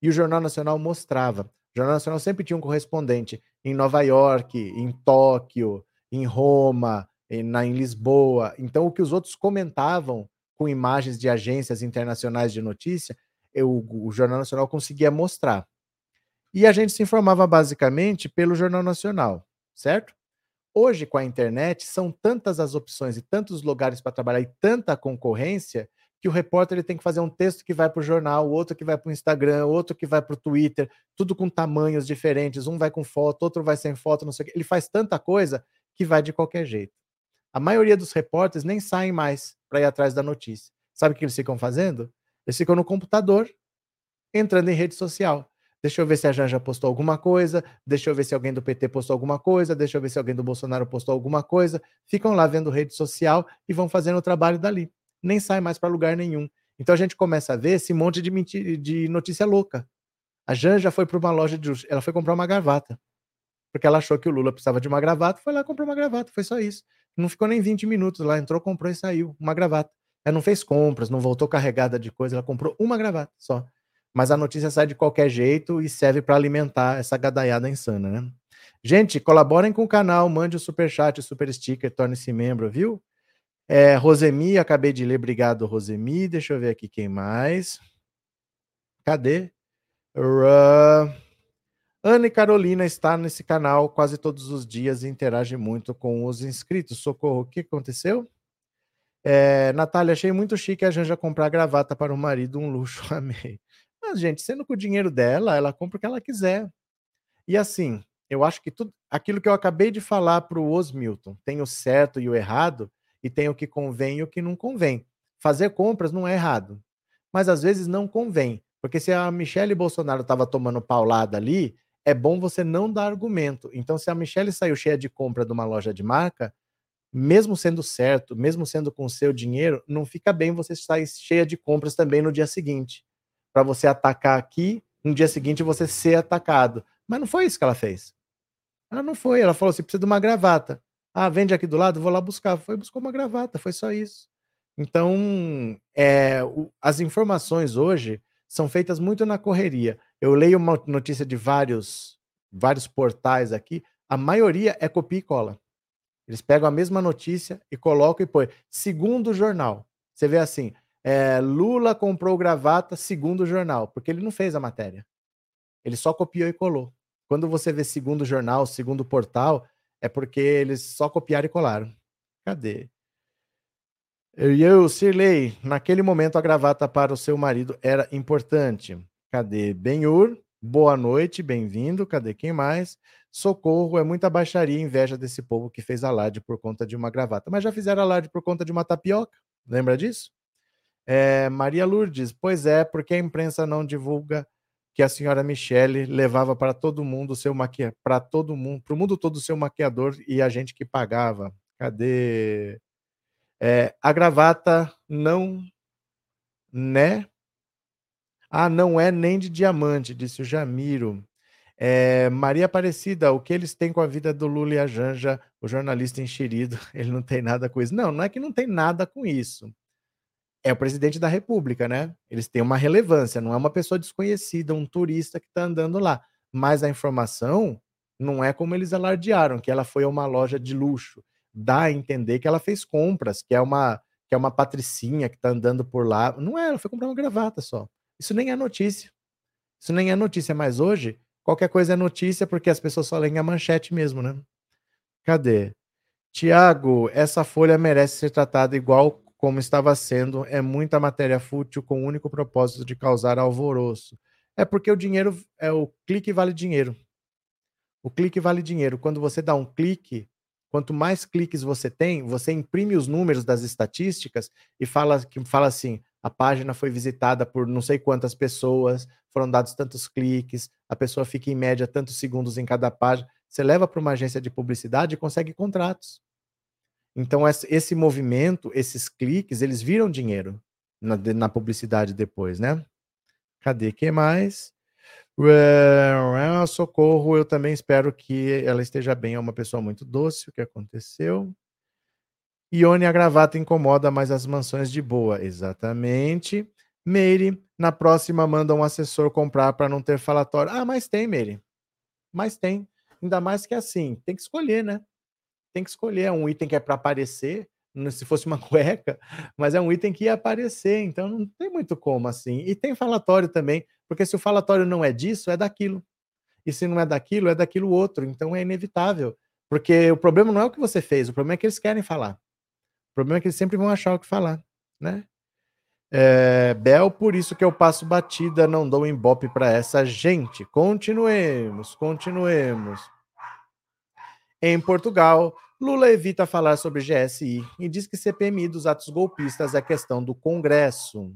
E o Jornal Nacional mostrava. O Jornal Nacional sempre tinha um correspondente em Nova York, em Tóquio, em Roma, em, na, em Lisboa. Então, o que os outros comentavam com imagens de agências internacionais de notícia eu, o Jornal Nacional conseguia mostrar. E a gente se informava basicamente pelo Jornal Nacional, certo? Hoje, com a internet, são tantas as opções e tantos lugares para trabalhar e tanta concorrência que o repórter ele tem que fazer um texto que vai para o jornal, outro que vai para o Instagram, outro que vai para o Twitter, tudo com tamanhos diferentes. Um vai com foto, outro vai sem foto, não sei o quê. Ele faz tanta coisa que vai de qualquer jeito. A maioria dos repórteres nem saem mais para ir atrás da notícia. Sabe o que eles ficam fazendo? Eles ficam no computador, entrando em rede social. Deixa eu ver se a Janja postou alguma coisa, deixa eu ver se alguém do PT postou alguma coisa, deixa eu ver se alguém do Bolsonaro postou alguma coisa. Ficam lá vendo rede social e vão fazendo o trabalho dali. Nem sai mais para lugar nenhum. Então a gente começa a ver esse monte de, mentira, de notícia louca. A Janja foi para uma loja de ela foi comprar uma gravata. Porque ela achou que o Lula precisava de uma gravata, foi lá comprar uma gravata, foi só isso. Não ficou nem 20 minutos lá, entrou, comprou e saiu, uma gravata. Ela não fez compras, não voltou carregada de coisa, ela comprou uma gravata só. Mas a notícia sai de qualquer jeito e serve para alimentar essa gadaiada insana, né? Gente, colaborem com o canal, mande o super chat, o super sticker, torne-se membro, viu? É, Rosemi, acabei de ler, obrigado, Rosemi. Deixa eu ver aqui quem mais. Cadê? Uh... Ana e Carolina está nesse canal quase todos os dias e interage muito com os inscritos. Socorro, o que aconteceu? É, Natália, achei muito chique a Janja comprar gravata para o marido, um luxo, amei. Mas, gente, sendo com o dinheiro dela, ela compra o que ela quiser. E assim, eu acho que tudo aquilo que eu acabei de falar para o Osmilton, tem o certo e o errado, e tem o que convém e o que não convém. Fazer compras não é errado, mas às vezes não convém, porque se a Michelle Bolsonaro estava tomando paulada ali, é bom você não dar argumento. Então, se a Michelle saiu cheia de compra de uma loja de marca, mesmo sendo certo, mesmo sendo com o seu dinheiro, não fica bem você sair cheia de compras também no dia seguinte. Para você atacar aqui, no dia seguinte você ser atacado. Mas não foi isso que ela fez. Ela não foi. Ela falou assim: precisa de uma gravata. Ah, vende aqui do lado, vou lá buscar. Foi buscar uma gravata, foi só isso. Então, é, o, as informações hoje são feitas muito na correria. Eu leio uma notícia de vários, vários portais aqui, a maioria é copia e cola. Eles pegam a mesma notícia e colocam e põe. Segundo o jornal. Você vê assim: é, Lula comprou gravata segundo o jornal, porque ele não fez a matéria. Ele só copiou e colou. Quando você vê segundo jornal, segundo portal, é porque eles só copiaram e colaram. Cadê? E eu, Sirley, naquele momento a gravata para o seu marido era importante. Cadê? Benhur, boa noite, bem-vindo. Cadê quem mais? Socorro, é muita baixaria e inveja desse povo que fez alarde por conta de uma gravata. Mas já fizeram alarde por conta de uma tapioca? Lembra disso? É, Maria Lourdes, pois é, porque a imprensa não divulga que a senhora Michele levava para todo mundo seu maquiador, para todo mundo, para o mundo todo o seu maquiador e a gente que pagava. Cadê? É, a gravata não, né? Ah, não é nem de diamante, disse o Jamiro. É, Maria Aparecida, o que eles têm com a vida do Lula e a Janja, o jornalista enxerido, ele não tem nada com isso. Não, não é que não tem nada com isso. É o presidente da República, né? Eles têm uma relevância, não é uma pessoa desconhecida, um turista que está andando lá. Mas a informação não é como eles alardearam, que ela foi a uma loja de luxo dá a entender que ela fez compras, que é uma que é uma patricinha que tá andando por lá. Não é, ela foi comprar uma gravata só. Isso nem é notícia. Isso nem é notícia, mas hoje qualquer coisa é notícia porque as pessoas só leem a manchete mesmo, né? Cadê? Tiago, essa folha merece ser tratada igual como estava sendo. É muita matéria fútil com o único propósito de causar alvoroço. É porque o dinheiro é o clique vale dinheiro. O clique vale dinheiro. Quando você dá um clique, Quanto mais cliques você tem, você imprime os números das estatísticas e fala que fala assim: a página foi visitada por não sei quantas pessoas, foram dados tantos cliques, a pessoa fica em média tantos segundos em cada página. Você leva para uma agência de publicidade e consegue contratos. Então, esse movimento, esses cliques, eles viram dinheiro na, na publicidade depois, né? Cadê? que mais? socorro, eu também espero que ela esteja bem. É uma pessoa muito doce. O que aconteceu? Ione, a gravata incomoda, mas as mansões de boa. Exatamente. Meire, na próxima manda um assessor comprar para não ter falatório. Ah, mas tem, Meire. Mas tem. Ainda mais que assim, tem que escolher, né? Tem que escolher. É um item que é para aparecer, se fosse uma cueca, mas é um item que ia aparecer, então não tem muito como assim. E tem falatório também, porque se o falatório não é disso, é daquilo. E se não é daquilo, é daquilo outro. Então é inevitável. Porque o problema não é o que você fez, o problema é que eles querem falar. O problema é que eles sempre vão achar o que falar, né? É, Bel, por isso que eu passo batida, não dou embope para essa gente. Continuemos, continuemos. Em Portugal, Lula evita falar sobre GSI e diz que CPMI dos atos golpistas é questão do Congresso.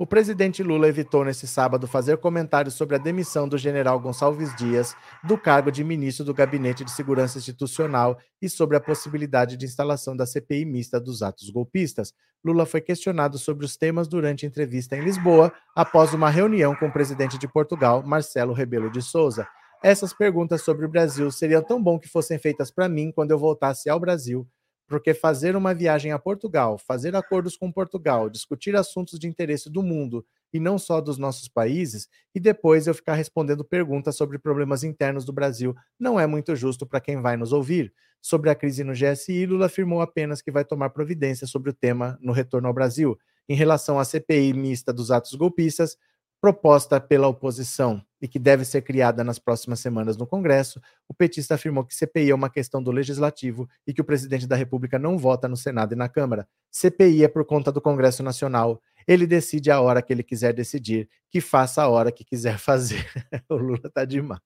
O presidente Lula evitou nesse sábado fazer comentários sobre a demissão do general Gonçalves Dias do cargo de ministro do Gabinete de Segurança Institucional e sobre a possibilidade de instalação da CPI mista dos atos golpistas. Lula foi questionado sobre os temas durante entrevista em Lisboa, após uma reunião com o presidente de Portugal, Marcelo Rebelo de Souza. Essas perguntas sobre o Brasil seriam tão bom que fossem feitas para mim quando eu voltasse ao Brasil porque fazer uma viagem a Portugal, fazer acordos com Portugal, discutir assuntos de interesse do mundo e não só dos nossos países, e depois eu ficar respondendo perguntas sobre problemas internos do Brasil, não é muito justo para quem vai nos ouvir. Sobre a crise no GSI, Lula afirmou apenas que vai tomar providência sobre o tema no retorno ao Brasil. Em relação à CPI mista dos atos golpistas, proposta pela oposição e que deve ser criada nas próximas semanas no Congresso, o petista afirmou que CPI é uma questão do legislativo e que o presidente da República não vota no Senado e na Câmara. CPI é por conta do Congresso Nacional. Ele decide a hora que ele quiser decidir, que faça a hora que quiser fazer. o Lula tá demais.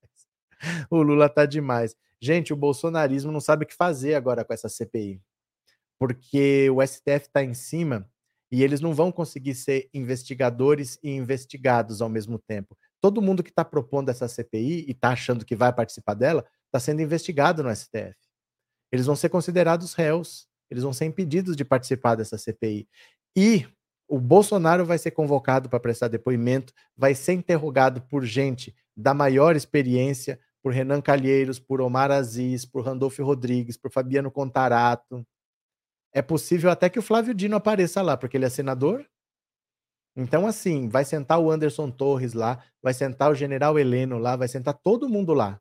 O Lula tá demais. Gente, o bolsonarismo não sabe o que fazer agora com essa CPI. Porque o STF está em cima e eles não vão conseguir ser investigadores e investigados ao mesmo tempo. Todo mundo que está propondo essa CPI e está achando que vai participar dela está sendo investigado no STF. Eles vão ser considerados réus, eles vão ser impedidos de participar dessa CPI. E o Bolsonaro vai ser convocado para prestar depoimento, vai ser interrogado por gente da maior experiência, por Renan Calheiros, por Omar Aziz, por Randolfo Rodrigues, por Fabiano Contarato. É possível até que o Flávio Dino apareça lá, porque ele é senador. Então, assim, vai sentar o Anderson Torres lá, vai sentar o general Heleno lá, vai sentar todo mundo lá.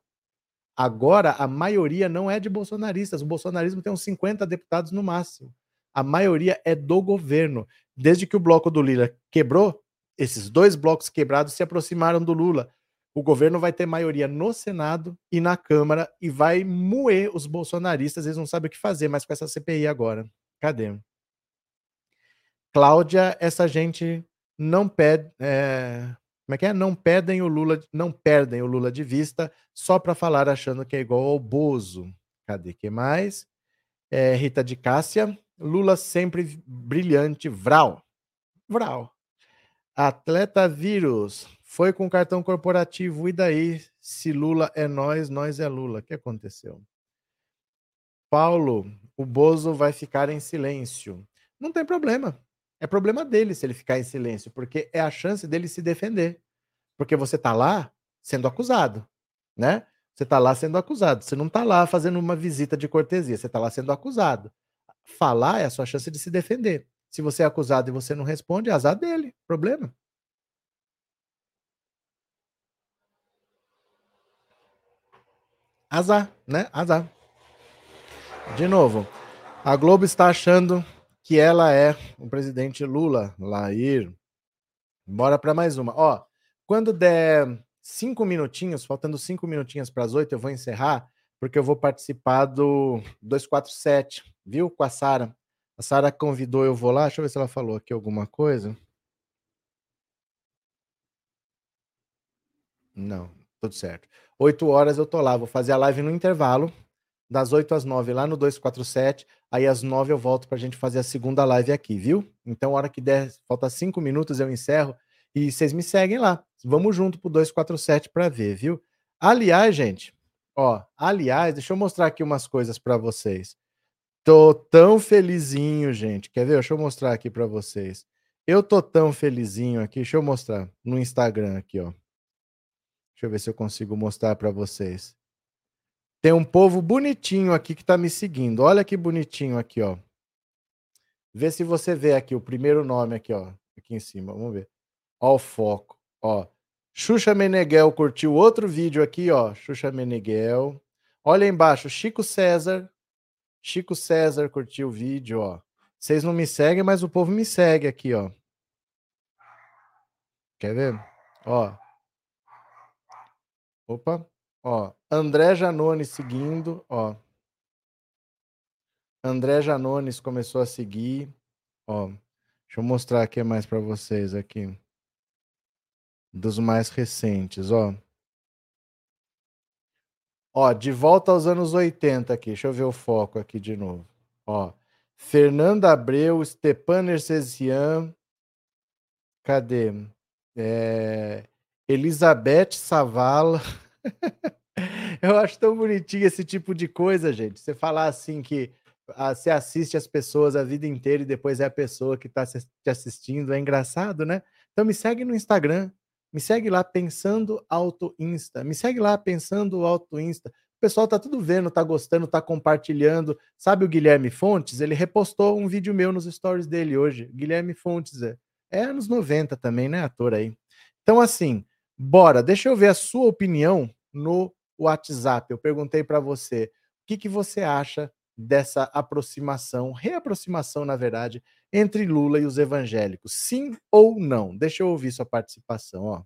Agora, a maioria não é de bolsonaristas. O bolsonarismo tem uns 50 deputados no máximo. A maioria é do governo. Desde que o bloco do Lula quebrou, esses dois blocos quebrados se aproximaram do Lula. O governo vai ter maioria no Senado e na Câmara e vai moer os bolsonaristas. Eles não sabem o que fazer mais com essa CPI agora. Cadê? Cláudia, essa gente não pede. É, como é que é? Não pedem o Lula, não perdem o Lula de vista só para falar achando que é igual ao Bozo. Cadê que mais? É, Rita de Cássia, Lula sempre brilhante, Vral. Vral. Atleta vírus, foi com cartão corporativo, e daí? Se Lula é nós, nós é Lula. O que aconteceu? Paulo, o Bozo vai ficar em silêncio. Não tem problema. É problema dele se ele ficar em silêncio, porque é a chance dele se defender. Porque você está lá sendo acusado, né? Você está lá sendo acusado. Você não está lá fazendo uma visita de cortesia. Você está lá sendo acusado. Falar é a sua chance de se defender. Se você é acusado e você não responde, é azar dele. Problema. Azar, né? Azar. De novo, a Globo está achando que ela é o presidente Lula, Lair. Bora para mais uma. Ó, quando der cinco minutinhos, faltando cinco minutinhos para as oito, eu vou encerrar, porque eu vou participar do 247, viu? Com a Sara. A Sara convidou, eu vou lá. Deixa eu ver se ela falou aqui alguma coisa. Não, tudo certo. Oito horas eu tô lá, vou fazer a live no intervalo das 8 às 9 lá no 247. Aí às 9 eu volto para a gente fazer a segunda live aqui, viu? Então, a hora que der, falta 5 minutos, eu encerro. E vocês me seguem lá. Vamos junto pro 247 para ver, viu? Aliás, gente, ó, aliás, deixa eu mostrar aqui umas coisas para vocês. Tô tão felizinho, gente. Quer ver? Deixa eu mostrar aqui para vocês. Eu tô tão felizinho aqui. Deixa eu mostrar no Instagram aqui, ó. Deixa eu ver se eu consigo mostrar para vocês. Tem um povo bonitinho aqui que tá me seguindo. Olha que bonitinho aqui, ó. Vê se você vê aqui o primeiro nome aqui, ó. Aqui em cima, vamos ver. Ó o foco, ó. Xuxa Meneghel curtiu outro vídeo aqui, ó. Xuxa Meneghel. Olha embaixo, Chico César. Chico César curtiu o vídeo, ó. Vocês não me seguem, mas o povo me segue aqui, ó. Quer ver? Ó. Opa. Ó, André Janones seguindo, ó. André Janones começou a seguir, ó. Deixa eu mostrar aqui mais para vocês aqui. Dos mais recentes, ó. Ó, de volta aos anos 80 aqui. Deixa eu ver o foco aqui de novo. Ó. Fernanda Abreu, Stepan Ercesian. Cadê? É... Elizabeth Savala. Eu acho tão bonitinho esse tipo de coisa, gente. Você falar assim que ah, você assiste as pessoas a vida inteira e depois é a pessoa que está te assistindo, é engraçado, né? Então me segue no Instagram, me segue lá pensando Auto Insta, me segue lá pensando Auto Insta. O pessoal tá tudo vendo, tá gostando, tá compartilhando. Sabe o Guilherme Fontes? Ele repostou um vídeo meu nos stories dele hoje. Guilherme Fontes é, é anos 90 também, né, ator aí. Então assim, Bora, deixa eu ver a sua opinião no WhatsApp. Eu perguntei para você o que, que você acha dessa aproximação, reaproximação, na verdade, entre Lula e os evangélicos. Sim ou não? Deixa eu ouvir sua participação, ó.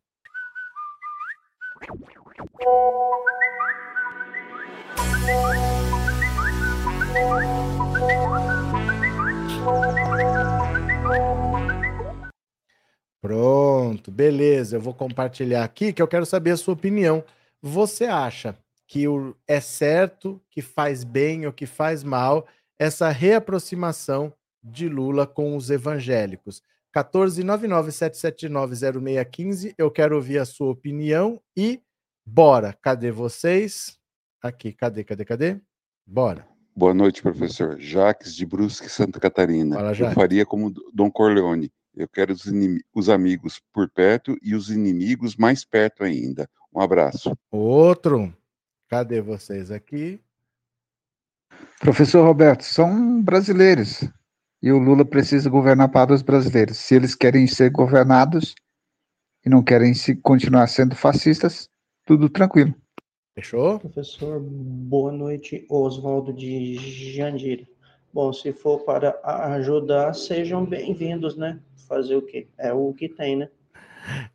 Pronto, beleza. Eu vou compartilhar aqui que eu quero saber a sua opinião. Você acha que o, é certo, que faz bem ou que faz mal essa reaproximação de Lula com os evangélicos? 14997790615. Eu quero ouvir a sua opinião e bora. Cadê vocês? Aqui, cadê, cadê, cadê? Bora. Boa noite, professor. Jaques de Brusque, Santa Catarina. Fala, Eu faria como Dom Corleone. Eu quero os, os, amigos por perto e os inimigos mais perto ainda. Um abraço. Outro. Cadê vocês aqui? Professor Roberto, são brasileiros. E o Lula precisa governar para os brasileiros. Se eles querem ser governados e não querem se continuar sendo fascistas, tudo tranquilo. Fechou? Professor, boa noite. Oswaldo de Jandira. Bom, se for para ajudar, sejam bem-vindos, né? Fazer o quê? É o que tem, né?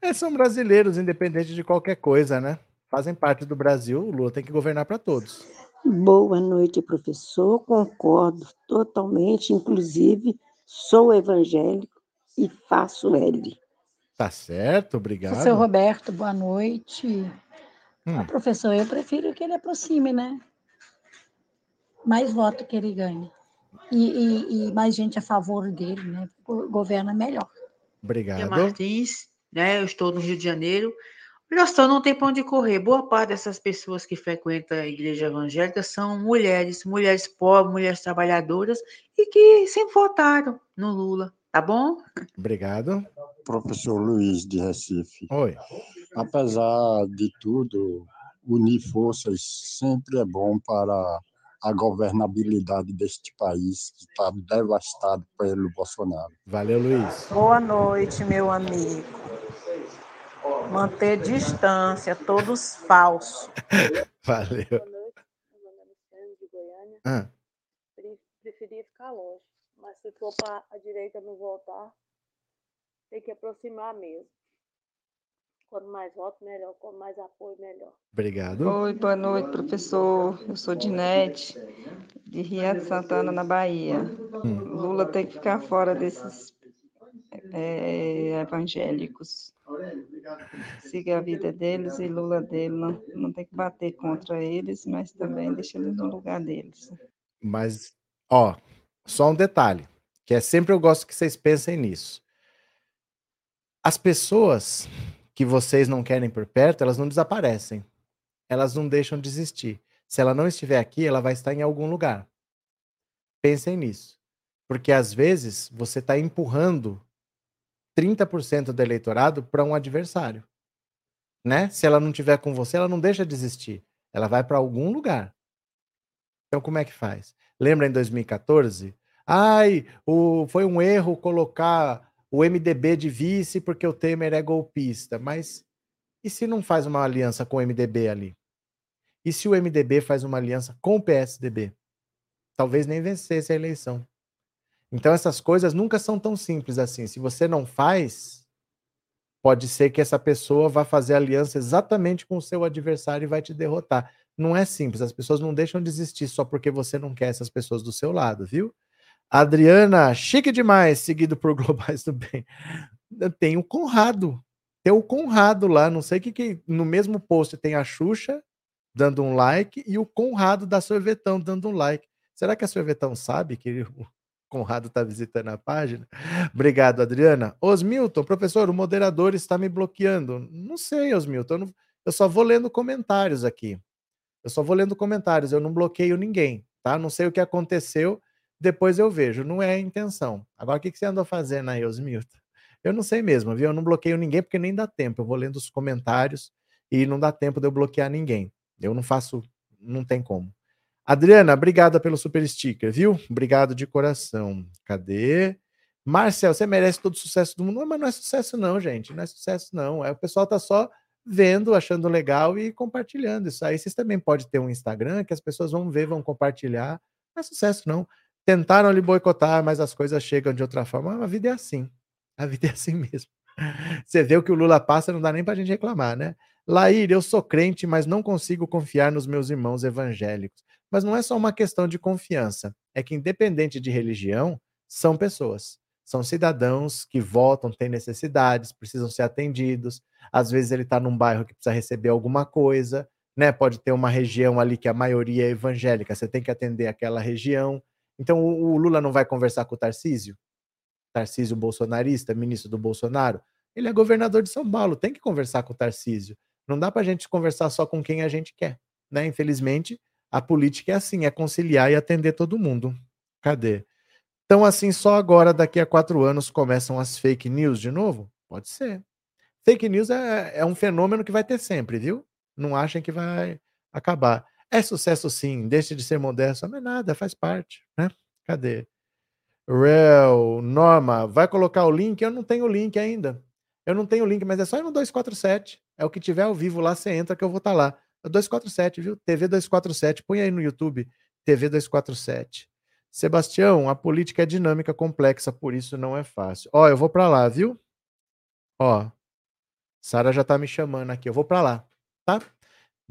É, são brasileiros, independente de qualquer coisa, né? Fazem parte do Brasil, o Lula tem que governar para todos. Boa noite, professor. Concordo totalmente, inclusive sou evangélico e faço L. Tá certo, obrigado. Professor Roberto, boa noite. Hum. Ah, professor, eu prefiro que ele aproxime, né? Mais voto que ele ganhe. E, e, e mais gente a favor dele, né? Governa melhor. Obrigado. Martins, né? Eu estou no Rio de Janeiro. Olha só, não tem para onde correr. Boa parte dessas pessoas que frequentam a igreja evangélica são mulheres, mulheres pobres, mulheres trabalhadoras e que sempre votaram no Lula, tá bom? Obrigado. Professor Luiz de Recife. Oi. Apesar de tudo, unir forças sempre é bom para a governabilidade deste país que está devastado pelo Bolsonaro. Valeu, Luiz. Boa noite, meu amigo manter distância, todos falsos. Valeu. Boa noite, meu nome é Luciano de Goiânia. Ah. Preferia ficar longe, mas se for para a direita não voltar, tem que aproximar mesmo. Quanto mais voto, melhor. Quanto mais apoio, melhor. Obrigado. Oi, boa noite, professor. Eu sou Dinete, de Ria de Santana, na Bahia. Hum. Lula tem que ficar fora desses é, evangélicos. Siga a vida deles e Lula dele. Não, não tem que bater contra eles, mas também deixa eles no lugar deles. Mas, ó, só um detalhe, que é sempre eu gosto que vocês pensem nisso. As pessoas que vocês não querem por perto, elas não desaparecem. Elas não deixam de existir. Se ela não estiver aqui, ela vai estar em algum lugar. Pensem nisso. Porque às vezes você está empurrando 30% do eleitorado para um adversário. Né? Se ela não tiver com você, ela não deixa de existir. Ela vai para algum lugar. Então, como é que faz? Lembra em 2014? Ai, o, foi um erro colocar o MDB de vice porque o Temer é golpista. Mas e se não faz uma aliança com o MDB ali? E se o MDB faz uma aliança com o PSDB? Talvez nem vencesse a eleição. Então essas coisas nunca são tão simples assim. Se você não faz, pode ser que essa pessoa vá fazer aliança exatamente com o seu adversário e vai te derrotar. Não é simples, as pessoas não deixam de existir só porque você não quer essas pessoas do seu lado, viu? Adriana, chique demais, seguido por Globais do Bem. Tem o Conrado. Tem o Conrado lá, não sei o que, que no mesmo post tem a Xuxa dando um like e o Conrado da Sorvetão dando um like. Será que a Sorvetão sabe que Conrado está visitando a página. Obrigado, Adriana. Osmilton, professor, o moderador está me bloqueando. Não sei, Osmilton, eu, não, eu só vou lendo comentários aqui. Eu só vou lendo comentários, eu não bloqueio ninguém, tá? Não sei o que aconteceu, depois eu vejo. Não é a intenção. Agora, o que, que você andou fazendo aí, Osmilton? Eu não sei mesmo, viu? Eu não bloqueio ninguém porque nem dá tempo. Eu vou lendo os comentários e não dá tempo de eu bloquear ninguém. Eu não faço, não tem como. Adriana, obrigada pelo super sticker, viu? Obrigado de coração. Cadê? Marcel, você merece todo o sucesso do mundo. Não, mas não é sucesso, não, gente. Não é sucesso, não. É, o pessoal tá só vendo, achando legal e compartilhando isso aí. Vocês também podem ter um Instagram que as pessoas vão ver, vão compartilhar. Não é sucesso, não. Tentaram lhe boicotar, mas as coisas chegam de outra forma. A vida é assim. A vida é assim mesmo. Você vê o que o Lula passa, não dá nem pra gente reclamar, né? Laír, eu sou crente, mas não consigo confiar nos meus irmãos evangélicos. Mas não é só uma questão de confiança, é que, independente de religião, são pessoas. São cidadãos que votam, têm necessidades, precisam ser atendidos. Às vezes ele está num bairro que precisa receber alguma coisa, né? Pode ter uma região ali que a maioria é evangélica, você tem que atender aquela região. Então o Lula não vai conversar com o Tarcísio? Tarcísio bolsonarista, ministro do Bolsonaro? Ele é governador de São Paulo, tem que conversar com o Tarcísio. Não dá para a gente conversar só com quem a gente quer, né? Infelizmente, a política é assim, é conciliar e atender todo mundo. Cadê? Então, assim, só agora, daqui a quatro anos, começam as fake news de novo? Pode ser. Fake news é, é um fenômeno que vai ter sempre, viu? Não achem que vai acabar. É sucesso sim, deixe de ser modesto, mas nada, faz parte, né? Cadê? Real, Norma, vai colocar o link? Eu não tenho o link ainda. Eu não tenho o link, mas é só ir no 247. É o que tiver ao vivo lá, você entra que eu vou estar tá lá. É 247, viu? TV 247. Põe aí no YouTube, TV 247. Sebastião, a política é dinâmica, complexa, por isso não é fácil. Ó, eu vou para lá, viu? Ó, Sara já tá me chamando aqui. Eu vou para lá, tá?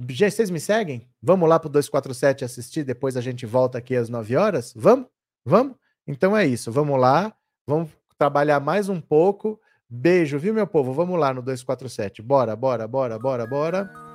Já, vocês me seguem? Vamos lá pro 247 assistir, depois a gente volta aqui às 9 horas? Vamos? Vamos? Então é isso. Vamos lá. Vamos trabalhar mais um pouco. Beijo, viu, meu povo? Vamos lá no 247. Bora, bora, bora, bora, bora.